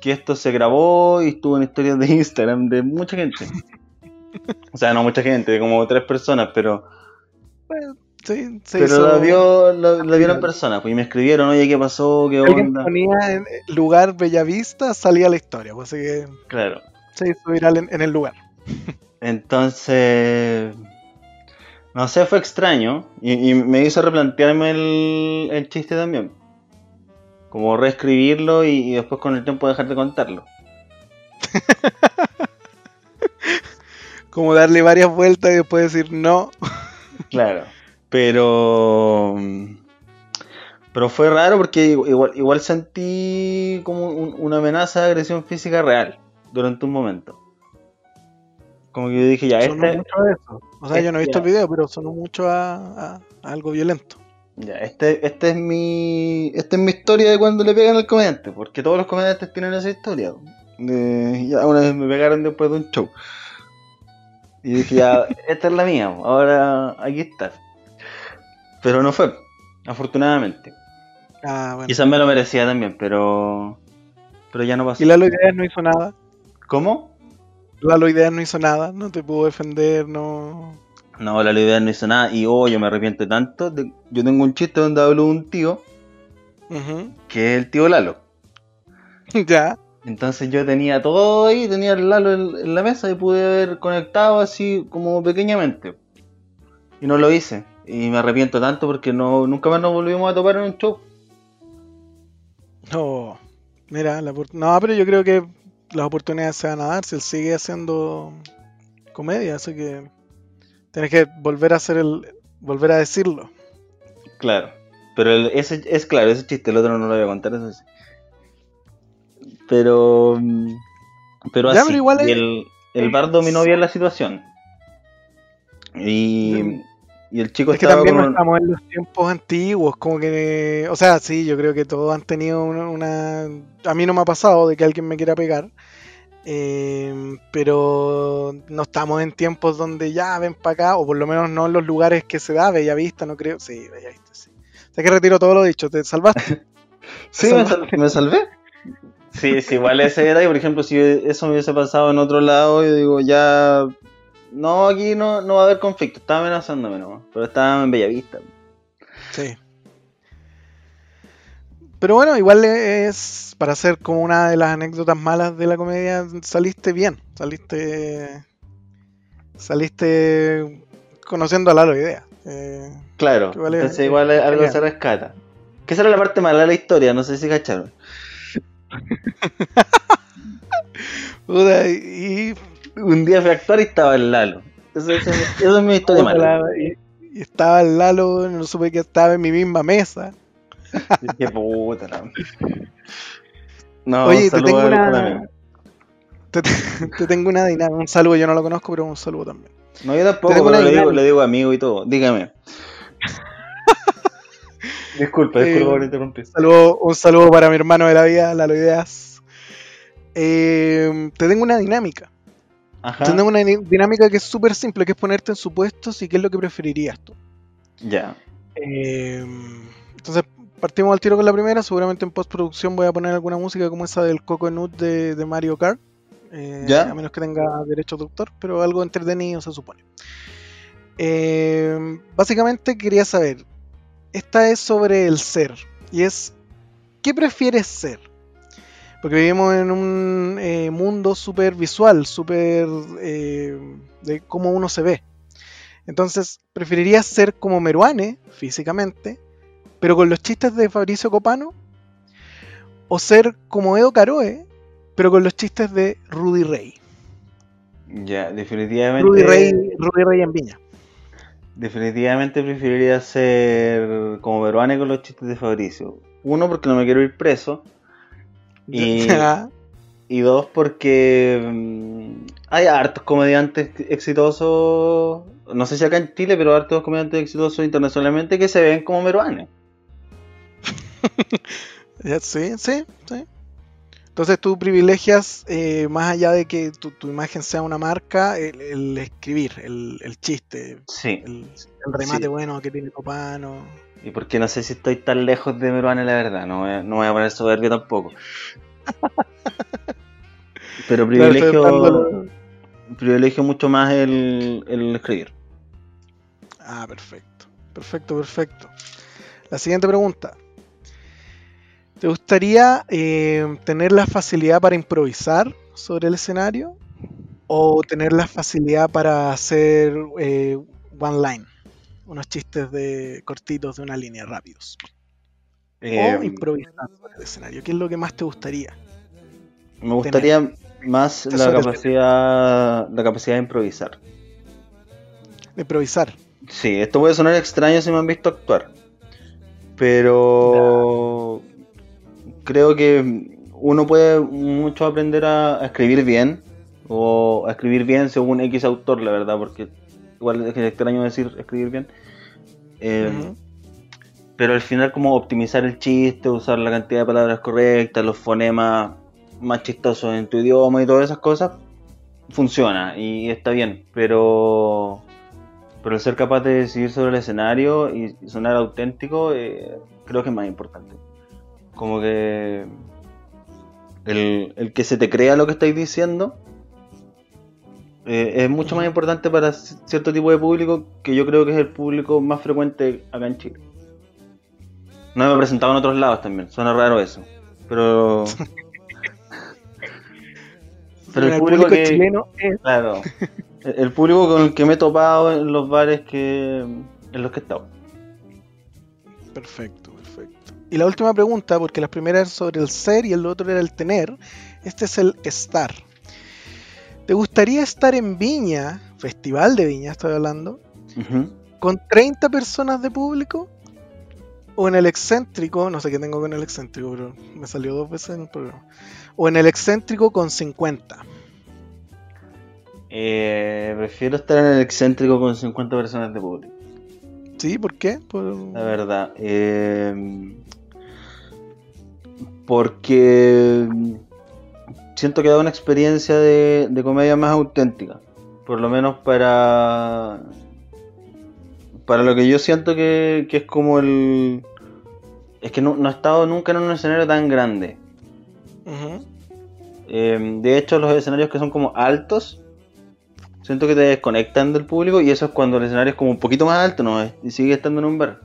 que esto se grabó y estuvo en historias de Instagram de mucha gente. O sea, no mucha gente, de como tres personas, pero. Sí, se pero hizo- la, vio, la, la vieron personas, pues y me escribieron, oye, ¿qué pasó? ¿Qué Alguien onda? ponía en lugar Bellavista, salía la historia, pues así que Claro. se hizo viral en, en el lugar. Entonces. No sé, fue extraño. Y, y me hizo replantearme el, el chiste también. Como reescribirlo y, y después con el tiempo dejar de contarlo. Como darle varias vueltas y después decir no. Claro. Pero. mm, Pero fue raro porque igual, igual sentí como un- una amenaza de agresión física real durante un momento. Como que yo dije, ya, sonó este, mucho a eso. O sea, yo no he visto el Ya. video, pero sonó mucho a, a- a algo violento. ya, este, este es mi. Esta es mi historia de cuando le pegan al comediante. Porque todos los comediantes tienen esa historia. De- ya una vez me pegaron después de un show. Y dije, ya, esta es la mía, ahora aquí está. Pero no fue, afortunadamente. Ah, bueno. Quizás me lo merecía también, pero. Pero ya no pasó. Y Lalo Ideas no hizo nada. ¿Cómo? Lalo Ideas no hizo nada, no te pudo defender, no. No, la idea no hizo nada. Y oh, yo me arrepiento tanto. de- Yo tengo un chiste donde hablo de un tío, que es el tío Lalo. ya. Entonces yo tenía todo ahí, tenía el Lalo en, en la mesa y pude haber conectado así como pequeñamente. Y no lo hice. Y me arrepiento tanto porque no, nunca más nos volvimos a topar en un show. No. Mira, la no, pero yo creo que las oportunidades se van a dar si él sigue haciendo comedia, así que tienes que volver a hacer el. volver a decirlo. Claro. Pero el- ese es claro, ese chiste, el otro no lo voy a contar, eso sí. Pero. Pero Ya, así. pero igual y es- el, el bar dominó bien la situación. Y. Y el chico Es que también con estamos en los tiempos antiguos, como que, o sea, sí, yo creo que todos han tenido una, una- a mí no me ha pasado de que alguien me quiera pegar, eh, pero no estamos en tiempos donde ya ven para acá, o por lo menos no en los lugares que se da, Bellavista, no creo, sí, Bellavista, sí. O sea que retiro todo lo dicho, te salvaste. Sí, me salvé. Sí, sí, igual ese era, y por ejemplo, si eso me hubiese pasado en otro lado, yo digo, ya. No, aquí no, no va a haber conflicto, estaba amenazándome nomás, pero estaba en Bellavista. Sí. Pero bueno, igual es para hacer como una de las anécdotas malas de la comedia, saliste bien, saliste saliste conociendo a Lalo Idea. Eh, Claro, entonces igual algo se rescata. Que esa era la parte mala de la historia, no sé si cacharon. puta, y, Un día fui a actuar y estaba el Lalo. Eso, eso- eso es mi historia mala. la- y- y estaba el Lalo, no supe que estaba en mi misma mesa. Qué puta la- No, Oye, te tengo una-. Te, te tengo una dinámica, un saludo, yo no lo conozco, pero un saludo también. No, yo tampoco, pero le digo, le digo amigo y todo. Dígame. disculpa, Eh, disculpa por interrumpir. Saludo- un saludo para mi hermano de la vida, Lalo Ideas. Eh, te tengo una dinámica. Ajá. Una di- dinámica que es súper simple, que es ponerte en supuestos y qué es lo que preferirías tú. Ya. Eh, entonces, partimos al tiro con la primera. Seguramente en postproducción voy a poner alguna música como esa del Coconut de, de Mario Kart. Eh, Ya. A menos que tenga derecho de autor, pero algo entretenido se supone. Eh, básicamente quería saber, esta es sobre el ser, y es, ¿qué prefieres ser? Porque vivimos en un eh, mundo súper visual, súper eh, de cómo uno se ve. Entonces, ¿preferirías ser como Meruane físicamente, pero con los chistes de Fabricio Copano? ¿O ser como Edo Caroe, pero con los chistes de Rudy Rey? Ya, definitivamente. Rudy Rey, Rudy Rey en Viña. Definitivamente preferiría ser como Veruane con los chistes de Fabricio. Uno, porque no me quiero ir preso. Y, y dos, porque mm, hay hartos comediantes exitosos. No sé si acá en Chile, pero hartos comediantes exitosos internacionalmente que se ven como Meruane. Ya, sí, sí, sí. Entonces tú privilegias, eh, más allá de que tu, tu imagen sea una marca, el, el escribir, el, el chiste, Sí. el, el remate Sí. bueno que tiene Copano. Y porque no sé si estoy tan lejos de Meruane, la verdad. No voy a, no voy a poner soberbio tampoco. Pero privilegio, privilegio mucho más el, el escribir. Ah, perfecto. Perfecto, perfecto. La siguiente pregunta. ¿Te gustaría eh, tener la facilidad para improvisar sobre el escenario? ¿O tener la facilidad para hacer eh, one line? Unos chistes de cortitos de una línea rápidos. Eh, o improvisar sobre el escenario. ¿Qué es lo que más te gustaría? me gustaría más la capacidad, la capacidad de improvisar. De improvisar. Sí, esto puede sonar extraño si me han visto actuar. Pero creo que uno puede mucho aprender a, a escribir bien. O a escribir bien según X autor, la verdad, porque igual es extraño decir escribir bien. Eh. Pero al final como optimizar el chiste, usar la cantidad de palabras correctas, los fonemas más chistosos en tu idioma y todas esas cosas, funciona y está bien. Pero pero el ser capaz de decidir sobre el escenario y sonar auténtico, eh, creo que es más importante. Como que el, el que se te crea lo que estáis diciendo eh, es mucho más importante para cierto tipo de público que yo creo que es el público más frecuente acá en Chile. No me he presentado en otros lados también, suena raro eso. Pero. pero el el público, público que. chileno es Claro. El, el público con el que me he topado en los bares que. en los que he estado. Perfecto, perfecto. Y la última pregunta, porque la primera era sobre el ser y el otro era el tener. Este es el estar. ¿Te gustaría estar en Viña, Festival de Viña estoy hablando, con 30 personas de público? ¿O en el excéntrico, no sé qué tengo con el excéntrico, pero me salió dos veces en el programa. O en el excéntrico con 50. Eh, prefiero estar en el excéntrico con 50 personas de público. ¿Sí? ¿Por qué? Por- La verdad. eh, porque siento que da una experiencia de, de comedia más auténtica. Por lo menos para. Para lo que yo siento que, que es como el. Es que no, no he estado nunca en un escenario tan grande. Eh, de hecho, los escenarios que son como altos, siento que te desconectan del público y eso es cuando el escenario es como un poquito más alto, ¿no? Y sigue estando en un bar.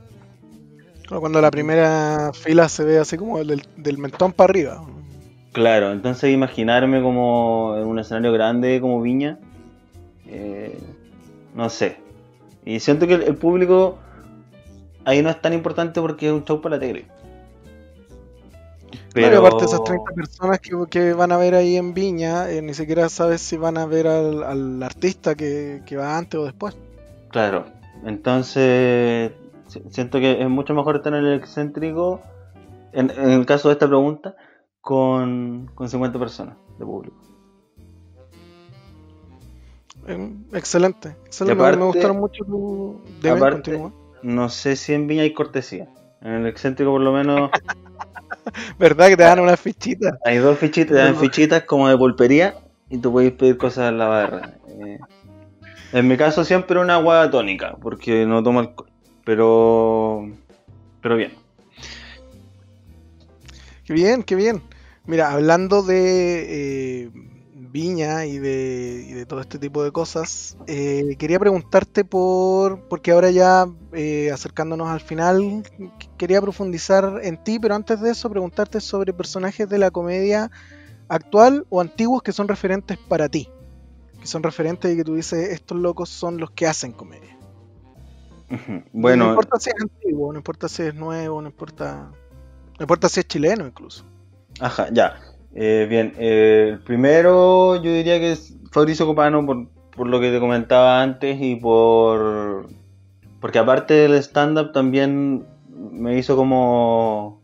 Cuando la primera fila se ve así como del, del mentón para arriba. Claro, entonces imaginarme como en un escenario grande como Viña, eh, no sé. Y siento que el, el público ahí no es tan importante porque es un show para la tele. Claro, y aparte esas 30 personas que, que van a ver ahí en Viña, eh, ni siquiera sabes si van a ver al, al artista que, que va antes o después. Claro, entonces si- siento que es mucho mejor estar en el excéntrico, en, en el caso de esta pregunta, con, con 50 personas de público. Eh, excelente, excelente. aparte- me gustaron mucho tu... Aparte-. No sé si en Viña hay cortesía. En el excéntrico por lo menos ¿Verdad que te dan una fichita? hay dos fichitas, te dan fichitas como de pulpería y tú puedes pedir cosas en la barra. Eh, en mi caso siempre una agua tónica, porque no tomo alcohol. Pero... Pero bien. Qué bien, qué bien. Mira, hablando de eh, Viña y de, y de todo este tipo de cosas, eh, quería preguntarte por, porque ahora ya eh, acercándonos al final, qu- quería profundizar en ti, pero antes de eso preguntarte sobre personajes de la comedia actual o antiguos que son referentes para ti, que son referentes y que tú dices, estos locos son los que hacen comedia. Ujú. no Bueno, importa si es antiguo, no importa si es nuevo, no importa, no importa si es chileno incluso. Ajá, ya. Eh, bien, eh, primero yo diría que es Fabricio Copano por, por lo que te comentaba antes y por... Porque aparte del stand-up también me hizo como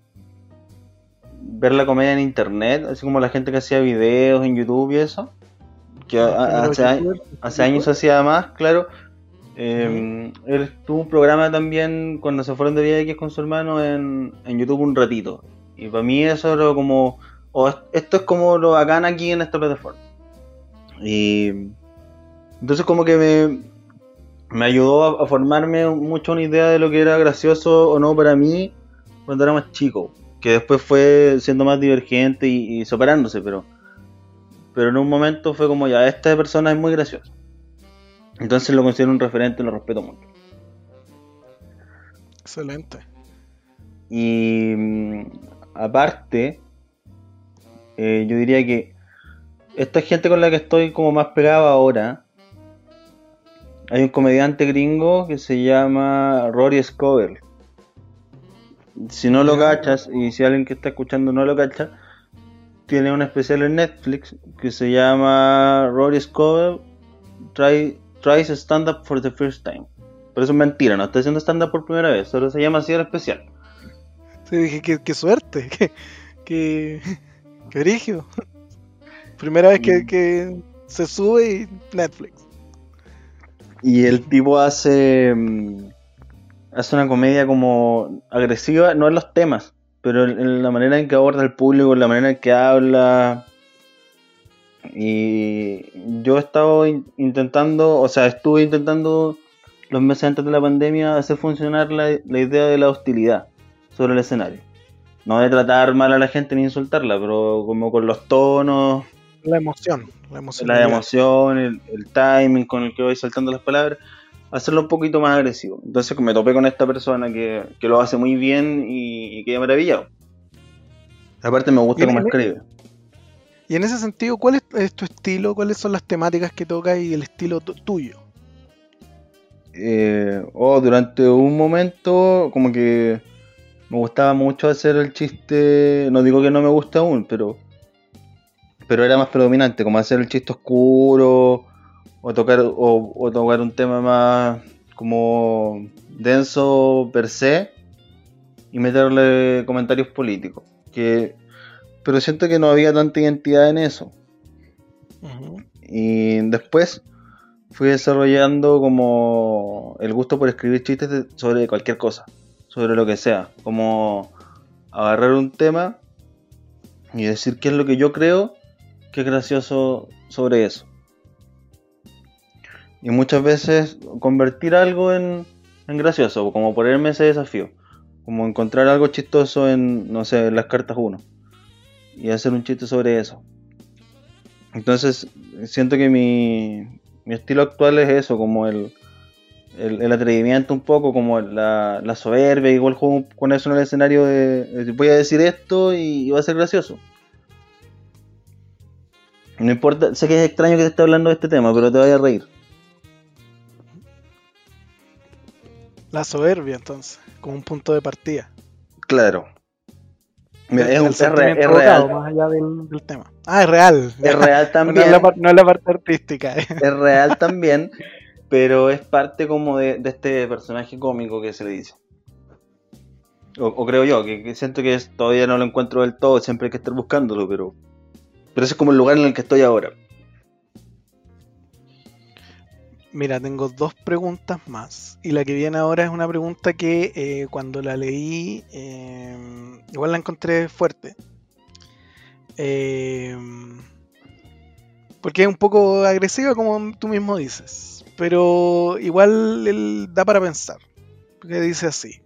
ver la comedia en internet, así como la gente que hacía videos en YouTube y eso. Que a- a- Pero hace, hace años hacía más, claro. Eh, Él tuvo un programa también cuando se fueron de viaje con su hermano en, en YouTube un ratito. Y para mí eso era como, oh, esto es como lo bacán aquí en esta plataforma. Y entonces como que me, me ayudó a, a formarme mucho una idea de lo que era gracioso o no para mí cuando era más chico. que después fue siendo más divergente y, y superándose, pero, pero en un momento fue como ya, esta persona es muy graciosa. Entonces lo considero un referente y lo respeto mucho. Excelente. Y aparte, eh, yo diría que esta gente con la que estoy como más pegado ahora, hay un comediante gringo que se llama Rory Scovel. Si no lo cachas, y si alguien que está escuchando no lo cacha, tiene un especial en Netflix que se llama Rory Scovel Try, Tries Stand Up for the First Time. Pero eso es mentira, no está haciendo stand up por primera vez, solo se llama así el especial. Sí, dije, qué, qué suerte, qué, qué, qué brígido. Primera vez que, Mm. que se sube y Netflix. Y el tipo hace. mm, Hace una comedia como agresiva, no en los temas, pero en, la manera en que aborda el público, en la manera en que habla. Y yo he estado in- intentando, o sea, estuve intentando los meses antes de la pandemia hacer funcionar la, la idea de la hostilidad sobre el escenario. No de tratar mal a la gente ni insultarla, pero como con los tonos, La emoción. La emoción. la emoción, el, el timing con el que voy saltando las palabras, hacerlo un poquito más agresivo. Entonces me topé con esta persona que, que lo hace muy bien y, y quedé maravillado. Aparte me gusta ¿Y cómo él- escribe. Y en ese sentido, ¿cuál es, es tu estilo? ¿Cuáles son las temáticas que tocas y el estilo tu- tuyo? Eh, oh, durante un momento como que me gustaba mucho hacer el chiste, no digo que no me gusta aún, pero pero era más predominante, como hacer el chiste oscuro o tocar o, o tocar un tema más como denso per se y meterle comentarios políticos, que pero siento que no había tanta identidad en eso. Y después fui desarrollando como el gusto por escribir chistes de- sobre cualquier cosa, sobre lo que sea, como agarrar un tema y decir qué es lo que yo creo que es gracioso sobre eso. Y muchas veces convertir algo en, en gracioso, como ponerme ese desafío, como encontrar algo chistoso en, no sé, en las cartas 1 y hacer un chiste sobre eso. Entonces, siento que mi, mi estilo actual es eso, como el, el, el atrevimiento un poco, como la, la soberbia, igual juego con eso en el escenario de, voy a decir esto y, va a ser gracioso. No importa, sé que es extraño que te esté hablando de este tema, pero te vaya a reír. La soberbia, entonces, como un punto de partida. Claro. Mira, es, un, es, re- real. más allá del, del tema. Ah, es real. Es real No es, también. la, no es la parte artística. eh. es real también, pero es parte como de, este personaje cómico que se le dice. O, creo yo, que, siento que todavía no lo encuentro del todo, siempre hay que estar buscándolo, pero, pero ese es como el lugar en el que estoy ahora. Mira, tengo dos preguntas más. Y la que viene ahora es una pregunta que eh, cuando la leí, eh, igual la encontré fuerte. Eh, porque es un poco agresiva, como tú mismo dices. Pero igual él da para pensar. Porque dice así.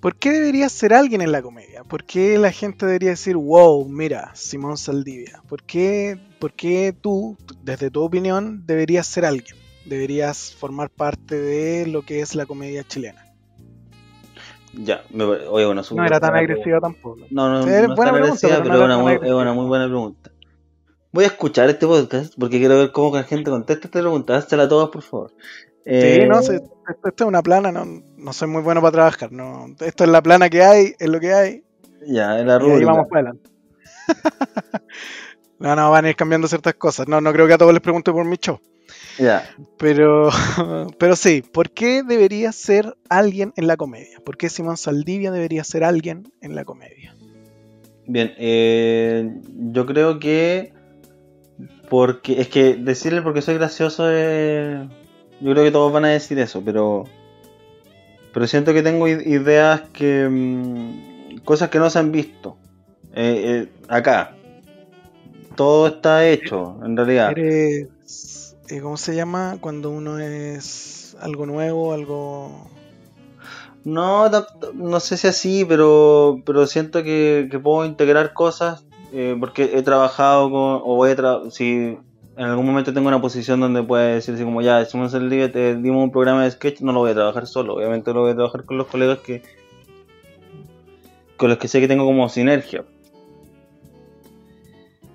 ¿Por qué debería ser alguien en la comedia? ¿Por qué la gente debería decir, wow, mira, Simón Saldivia? ¿Por qué, por qué tú, desde tu opinión, deberías ser alguien? Deberías formar parte de lo que es la comedia chilena. Ya, me, oye, bueno, No era tan agresiva tampoco. No, no, no, es es buena tan pregunta, agresiva, pero es muy, una muy buena pregunta. Voy a escuchar este podcast porque quiero ver cómo la gente contesta esta pregunta. Háztela todas, por favor. Sí, Eh, no, sí, esto, es una plana, no, no soy muy bueno para trabajar. No, esto es la plana que hay, es lo que hay. Ya, en la Y ahí vamos para adelante. no, no, van a ir cambiando ciertas cosas. No, no creo que a todos les pregunte por mi show. Ya, Pero, pero sí, ¿por qué debería ser alguien en la comedia? ¿Por qué Simón Saldivia debería ser alguien en la comedia? Bien, eh, yo creo que porque es que decirle porque soy gracioso es, yo creo que todos van a decir eso, pero pero siento que tengo ideas que mm, cosas que no se han visto eh, eh, acá. Todo está hecho, en realidad. Eres, eh, ¿cómo se llama? Cuando uno es algo nuevo, algo... No, no, no sé si así, pero, pero siento que, que puedo integrar cosas eh, porque he trabajado con, o voy a tra si en algún momento tengo una posición donde pueda decir así como ya, si el día te dimos un programa de sketch, no lo voy a trabajar solo, obviamente lo voy a trabajar con los colegas que con los que sé que tengo como sinergia.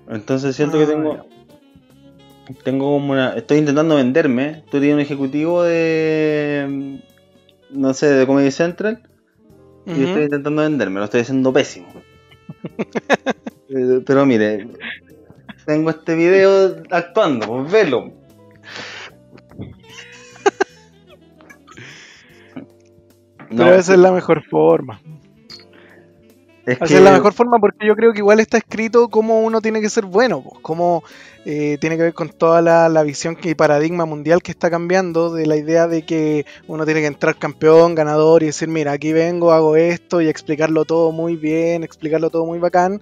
Entonces siento que tengo tengo como una estoy intentando venderme, tú tienes un ejecutivo de no sé, de Comedy Central y estoy intentando venderme, lo estoy haciendo pésimo. Eh, pero mire, tengo este video actuando, pues velo. Pero esa es la mejor forma. es la mejor forma porque yo creo que igual está escrito cómo uno tiene que ser bueno, pues, cómo eh, tiene que ver con toda la, visión y paradigma mundial que está cambiando de la idea de que uno tiene que entrar campeón, ganador y decir, mira, aquí vengo, hago esto y explicarlo todo muy bien, explicarlo todo muy bacán.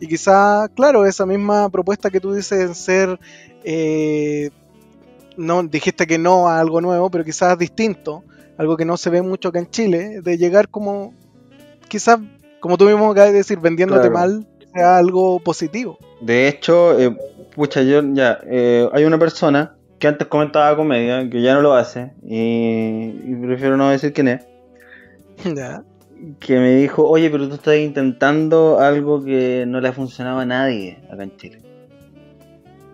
Y quizá, claro, esa misma propuesta que tú dices en ser, eh, no dijiste que no a algo nuevo, pero quizás distinto, algo que no se ve mucho acá en Chile, de llegar como, quizás, como tú mismo acabas de decir, vendiéndote mal, sea algo positivo. De hecho, eh, pucha, yo ya, eh, hay una persona que antes comentaba comedia, que ya no lo hace, y, prefiero no decir quién es. Ya que me dijo, oye, pero tú estás intentando algo que no le ha funcionado a nadie acá en Chile.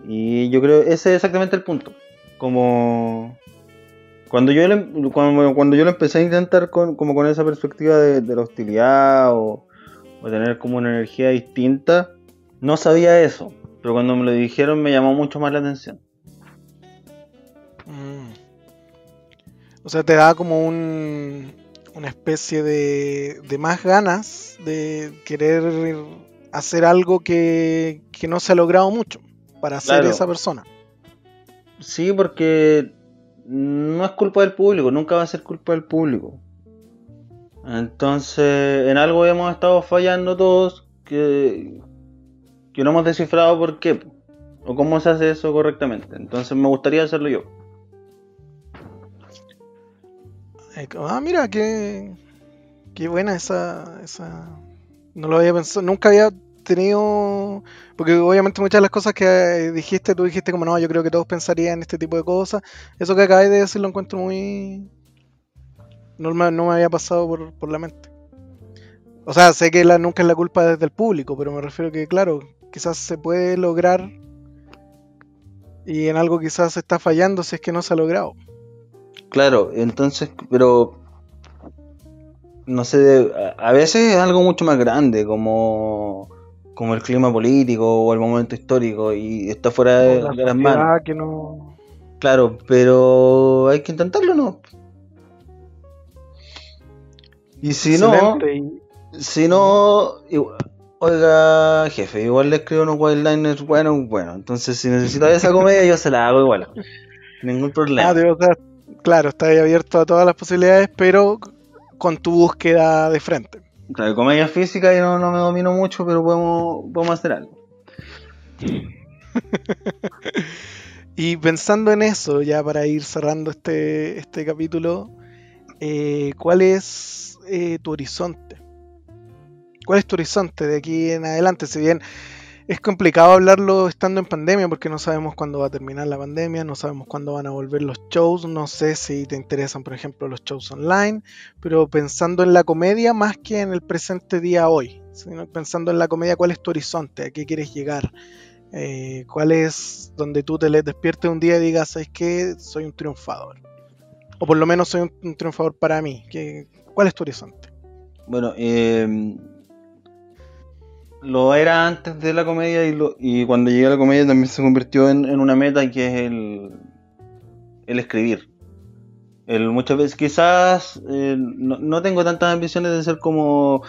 Y yo creo, ese es exactamente el punto. Como cuando yo le, cuando, yo lo empecé a intentar con, como con esa perspectiva de, la hostilidad o, tener como una energía distinta, no sabía eso. Pero cuando me lo dijeron me llamó mucho más la atención. Mm. O sea, te da como un, una especie de, de más ganas de querer hacer algo que, no se ha logrado mucho para ser esa persona. Sí, porque no es culpa del público, nunca va a ser culpa del público. Entonces, en algo hemos estado fallando todos que, que no hemos descifrado por qué o cómo se hace eso correctamente. Entonces, me gustaría hacerlo yo. Ah, mira, qué, qué buena esa, esa... No lo había pensado, nunca había tenido... Porque obviamente muchas de las cosas que dijiste, tú dijiste como no, yo creo que todos pensarían en este tipo de cosas. Eso que acabé de decir lo encuentro muy... No me, no me había pasado por, por, la mente. O sea, sé que la, nunca es la culpa desde el público, pero me refiero que, claro, quizás se puede lograr y en algo quizás está fallando si es que no se ha logrado. Claro, entonces, pero no sé, a veces es algo mucho más grande, como, como el clima político o el momento histórico, y está fuera de, las manos. Que no... Claro, pero hay que intentarlo, ¿no? Y si no, si no, oiga, jefe, igual le escribo unos wildliners bueno, bueno, entonces si necesita esa comedia yo se la hago igual. Ningún problema. Ah, claro, está ahí abierto a todas las posibilidades, pero con tu búsqueda de frente. Claro, comedia física yo no, me domino mucho, pero podemos, podemos hacer algo. y pensando en eso, ya para ir cerrando este, este capítulo, eh, ¿cuál es eh, tu horizonte? ¿Cuál es tu horizonte de aquí en adelante? Si bien es complicado hablarlo estando en pandemia porque no sabemos cuándo va a terminar la pandemia, no sabemos cuándo van a volver los shows, no sé si te interesan, por ejemplo, los shows online, pero pensando en la comedia más que en el presente día hoy, pensando en la comedia, ¿cuál es tu horizonte? ¿A qué quieres llegar? Eh, ¿Cuál es donde tú te despiertes un día y digas, es que soy un triunfador? O por lo menos soy un, triunfador para mí. ¿Cuál es tu horizonte? Bueno, eh, lo era antes de la comedia y, y cuando llegué a la comedia también se convirtió en, una meta que es el, el escribir. El, muchas veces quizás eh, no, tengo tantas ambiciones de ser como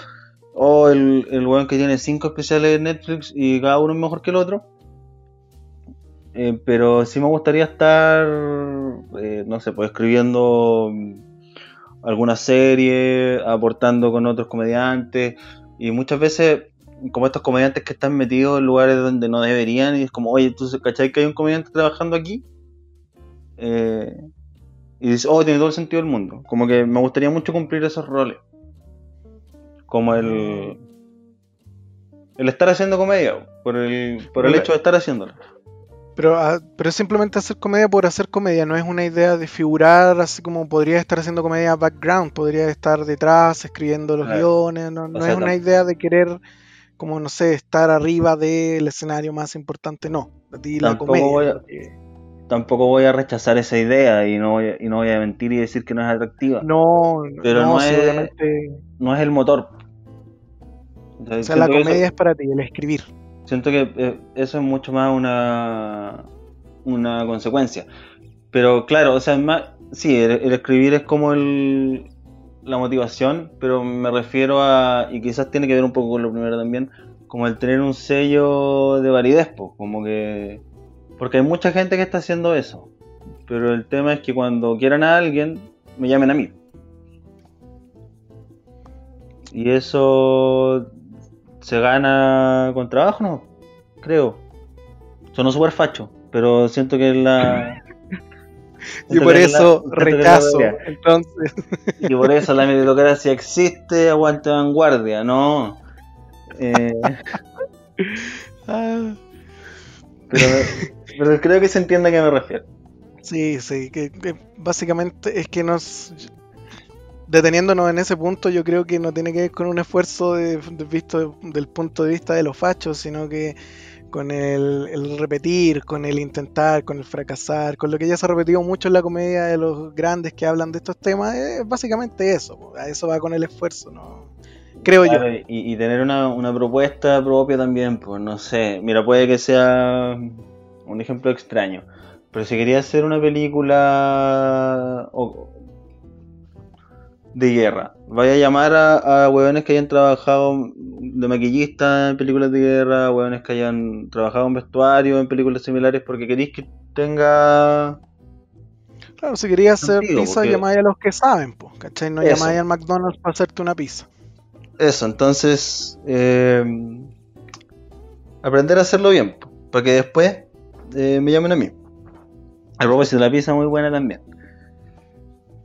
oh, el, el weón que tiene cinco especiales de Netflix y cada uno es mejor que el otro. Eh, pero sí me gustaría estar, eh, no sé, pues escribiendo alguna serie, aportando con otros comediantes. Y muchas veces como estos comediantes que están metidos en lugares donde no deberían y es como, oye, ¿tú cachai que hay un comediante trabajando aquí? Eh, y dices, oh, tiene todo el sentido del mundo. Como que me gustaría mucho cumplir esos roles. Como el. El estar haciendo comedia, por el, por el hecho de estar haciéndola. Pero, ah, pero es simplemente hacer comedia por hacer comedia, no es una idea de figurar así como podría estar haciendo comedia background, podría estar detrás escribiendo los Claro. guiones, no, no sea, es una idea de querer, como no sé, estar arriba del escenario más importante, no. A ti la Tampoco comedia. voy a- Tampoco voy a rechazar esa idea y no voy a, y no voy a mentir y decir que no es atractiva. No, Pero no, no es- obviamente. No es el motor. O sea, O sea, la comedia eso- es para ti, el escribir. Siento que eh, eso es mucho más una, una consecuencia. Pero claro, o sea, es más, sí, el, el escribir es como el, la motivación, pero me refiero a, y quizás tiene que ver un poco con lo primero también, como el tener un sello de validez, po, como que... Porque hay mucha gente que está haciendo eso, pero el tema es que cuando quieran a alguien, me llamen a mí. Y eso se gana con trabajo, ¿no? Creo. Sonó súper facho, pero siento que la... Y por la- eso la realidad. Entonces, Y por eso la meritocracia existe, aguante vanguardia, no. Eh, ah, pero, pero creo que se entiende a qué me refiero. sí, sí, que, que básicamente es que nos. Deteniéndonos en ese punto, yo creo que no tiene que ver con un esfuerzo de, de visto del punto de vista de los fachos, sino que con el, el repetir, con el intentar, con el fracasar, con lo que ya se ha repetido mucho en la comedia de los grandes que hablan de estos temas, es básicamente eso, a eso va con el esfuerzo, ¿no? Creo yo. Y, tener una, una propuesta propia también, pues no sé. Mira, puede que sea un ejemplo extraño. Pero si quería hacer una película de guerra, vaya a llamar a, a hueones que hayan trabajado de maquillista en películas de guerra, hueones que hayan trabajado en vestuario en películas similares, porque queréis que tenga. Claro, si querías hacer Sentido, pizza, porque- llamáis a los que saben, pues, ¿cachai? No Eso. llamáis al McDonald's para hacerte una pizza. Eso, entonces. eh, aprender a hacerlo bien, po, para que después eh, me llamen a mí. A propósito, la pizza muy buena también.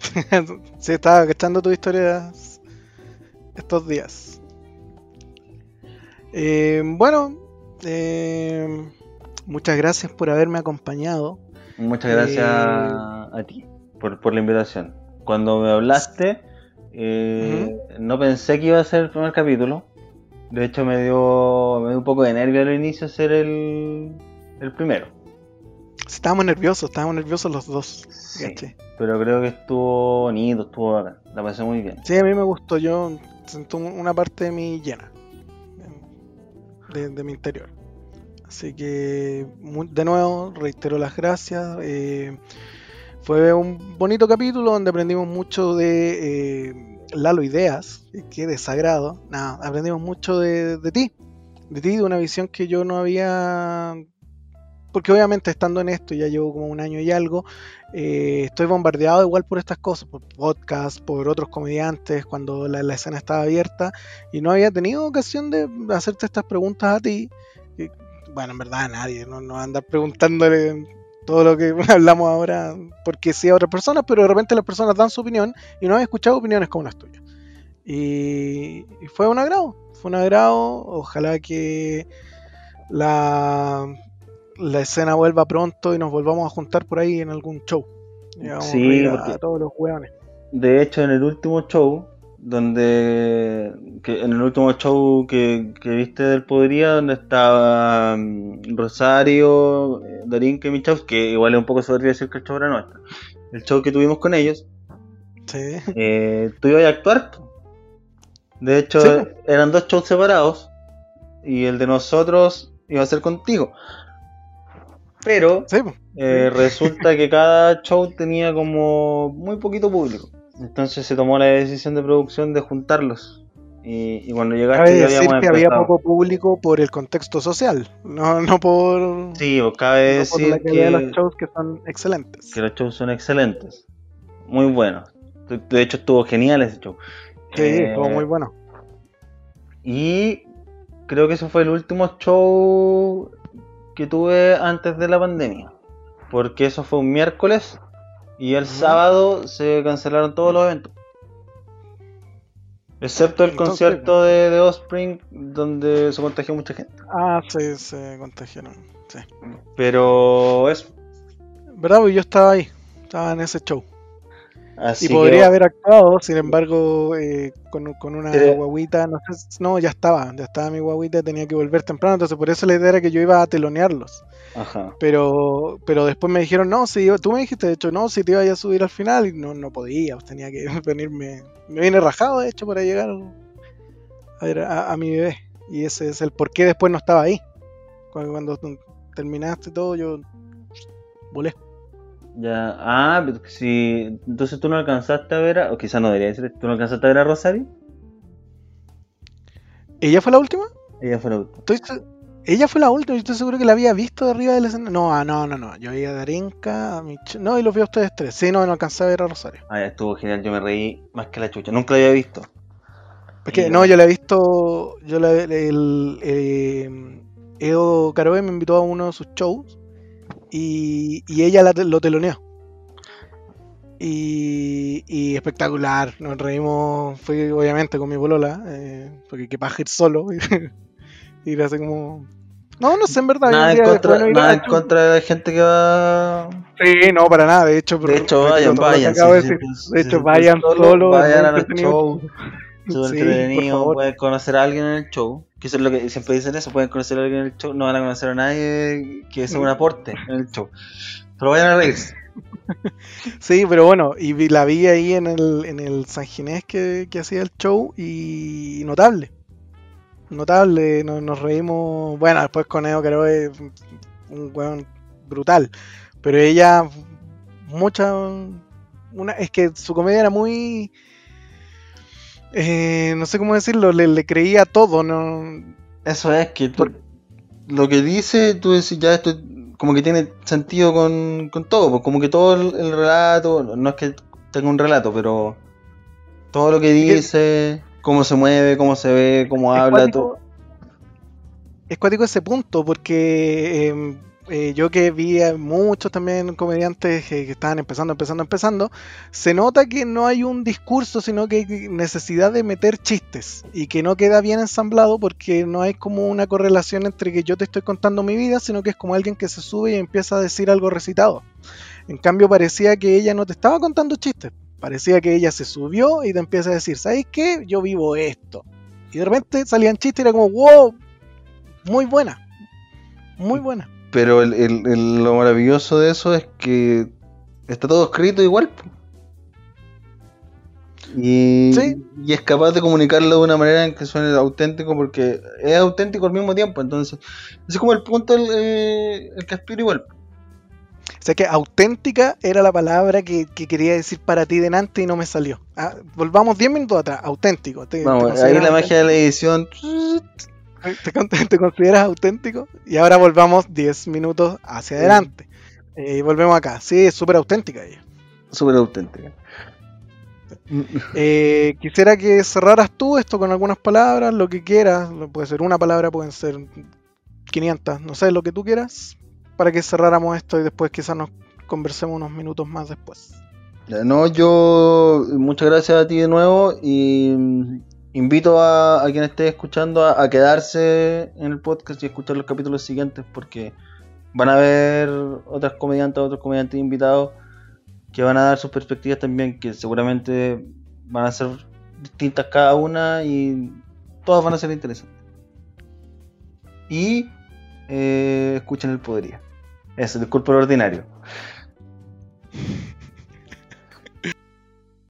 sí, estaba cachando tus historias estos días. Eh, bueno, eh, muchas gracias por haberme acompañado. Muchas gracias Eh, a ti por, por la invitación. Cuando me hablaste, eh, no pensé que iba a ser el primer capítulo. De hecho, me dio, me dio un poco de nervio al inicio ser el, el primero. Estábamos nerviosos, estábamos nerviosos los dos. Pero creo que estuvo bonito, estuvo bacán. La pasé muy bien. Sí, a mí me gustó. Yo siento una parte de mí llena. De, de mi interior. Así que, de nuevo, reitero las gracias. eh, fue un bonito capítulo donde aprendimos mucho de eh, Lalo Ideas. y Qué desagrado. Nada, aprendimos mucho de, de ti. De ti, de una visión que yo no había. Porque obviamente estando en esto, ya llevo como un año y algo, eh, estoy bombardeado igual por estas cosas, por podcasts, por otros comediantes, cuando la, escena estaba abierta, y no había tenido ocasión de hacerte estas preguntas a ti. Bueno, en verdad a nadie, no, no andar preguntándole todo lo que hablamos ahora, porque sí a otras personas, pero de repente las personas dan su opinión y no he escuchado opiniones como las tuyas. Y, y fue un agrado, fue un agrado, ojalá que la, la escena vuelva pronto y nos volvamos a juntar por ahí en algún show. Sí, a todos los hueones. De hecho, en el último show, donde. Que, en el último show que, que viste del Podría, donde estaba mm, Rosario, eh, Darín Michaus, que igual es un poco soberbio decir que el show era nuestro. El show que tuvimos con ellos, Sí. eh, tú ibas a actuar. De hecho, Sí. eran dos shows separados, y el de nosotros iba a ser contigo. Pero Sí, eh, resulta que cada show tenía como muy poquito público. Entonces se tomó la decisión de producción de juntarlos. Y, y cuando llegaste Cabe decir que había poco público por el contexto social, no, no por, Sí, pues, cabe no por decir la calidad de que, los shows que son excelentes. que los shows son excelentes. Muy buenos. De- De hecho estuvo genial ese show. Sí, Eh, estuvo muy bueno. Y creo que ese fue el último show que tuve antes de la pandemia. Porque eso fue un miércoles Y el Ujú. sábado se cancelaron todos los eventos. Excepto el Entonces, concierto de, de Offspring, donde se contagió mucha gente. Ah, sí, se contagiaron. Sí. Pero eso. ¿Verdad? Porque yo estaba ahí. Estaba en ese show. Así y que- podría haber actuado, sin embargo, eh, con, con una Eh. guaguita, no sé, no, ya estaba, ya estaba mi guaguita, tenía que volver temprano, entonces por eso la idea era que yo iba a telonearlos. Ajá. Pero, pero después me dijeron, no, si iba- tú me dijiste, de hecho, no, si te iba a subir al final, y no, no podía, pues, tenía que venirme, me vine rajado, de hecho, para llegar a, ver a, a mi bebé. Y ese es el por qué después no estaba ahí. Cuando, cuando terminaste todo, yo volé. Ya. Ah, pero si. Entonces tú no alcanzaste a ver a. O quizás no debería decir. ¿Tú no alcanzaste a ver a Rosario? ¿Ella fue la última? Ella fue la última. Estoy ella fue la última, yo estoy seguro que la había visto de arriba del escenario. No, ah, no, no, no. Yo vi a Darinka, a Mich No, y los vi a ustedes tres. Sí, no, no alcancé a ver a Rosario. Ah, ya estuvo genial. Yo me reí más que la chucha. Nunca la había visto. Porque no, yo la he visto. Yo la el, eh, Edo Caroe me invitó a uno de sus shows y, y ella la lo teloneó. Y, y espectacular, nos reímos, fui obviamente con mi bolola, eh, porque qué paja ir solo. y ir así como. No, no sé, en verdad. Nada en contra, no nada al en show. contra de la gente que va. Sí, no, para nada, de hecho. De hecho, vayan, vayan. acabo de hecho, vayan solo, Vayan muy a los entretenido. shows. Súper entretenido, pueden conocer a alguien en el show. Que eso es lo que siempre dicen eso, pueden conocer a alguien en el show, no van a conocer a nadie que sea un aporte en el show. Pero vayan a reírse. Sí, pero bueno, y la vi ahí en el, en el San Ginés que, que hacía el show y notable. Notable, nos, reímos. Bueno, después con Edo Caroe, un weón brutal. Pero ella, mucha. Una, es que su comedia era muy. Eh, no sé cómo decirlo, le, le creía todo, ¿no? Eso es que tú- lo que dice, tú decís ya esto como que tiene sentido con, con todo, pues como que todo el, el relato, no es que tenga un relato, pero todo lo que dice, cómo se mueve, cómo se ve, cómo habla, cuático- todo. Es cuático ese punto, porque eh, eh, yo que vi a muchos también comediantes que, que estaban empezando, empezando, empezando, se nota que no hay un discurso, sino que hay necesidad de meter chistes y que no queda bien ensamblado porque no hay como una correlación entre que yo te estoy contando mi vida, sino que es como alguien que se sube y empieza a decir algo recitado. En cambio parecía que ella no te estaba contando chistes, parecía que ella se subió y te empieza a decir, ¿sabes qué? Yo vivo esto. Y de repente salían chistes y era como, wow, muy buena. Muy buena. Pero el, el- el- lo maravilloso de eso es que está todo escrito igual. Y, Sí. y es capaz de comunicarlo de una manera en que suene auténtico porque es auténtico al mismo tiempo. Entonces, ese es como el punto el, eh, el que igual. O sea que auténtica era la palabra que, que quería decir para ti delante y no me salió. Ah, volvamos 10 minutos atrás. Auténtico. ¿Te, Vamos, te ahí la magia de la edición. ¿Te, con- te consideras auténtico? Y ahora volvamos 10 minutos hacia adelante. Eh, y volvemos acá. Sí, es súper auténtica ella. Súper auténtica. Eh, quisiera que cerraras tú esto con algunas palabras, lo que quieras. Puede ser una palabra, pueden ser 500, no sé, lo que tú quieras. Para que cerráramos esto y después quizás nos conversemos unos minutos más después. No, yo muchas gracias a ti de nuevo y invito a, quien esté escuchando a, quedarse en el podcast y escuchar los capítulos siguientes porque van a haber otras comediantes, otros comediantes invitados que van a dar sus perspectivas también que seguramente van a ser distintas cada una y todas van a ser interesantes. Y eh, escuchen el Podría. Eso, disculpa lo ordinario.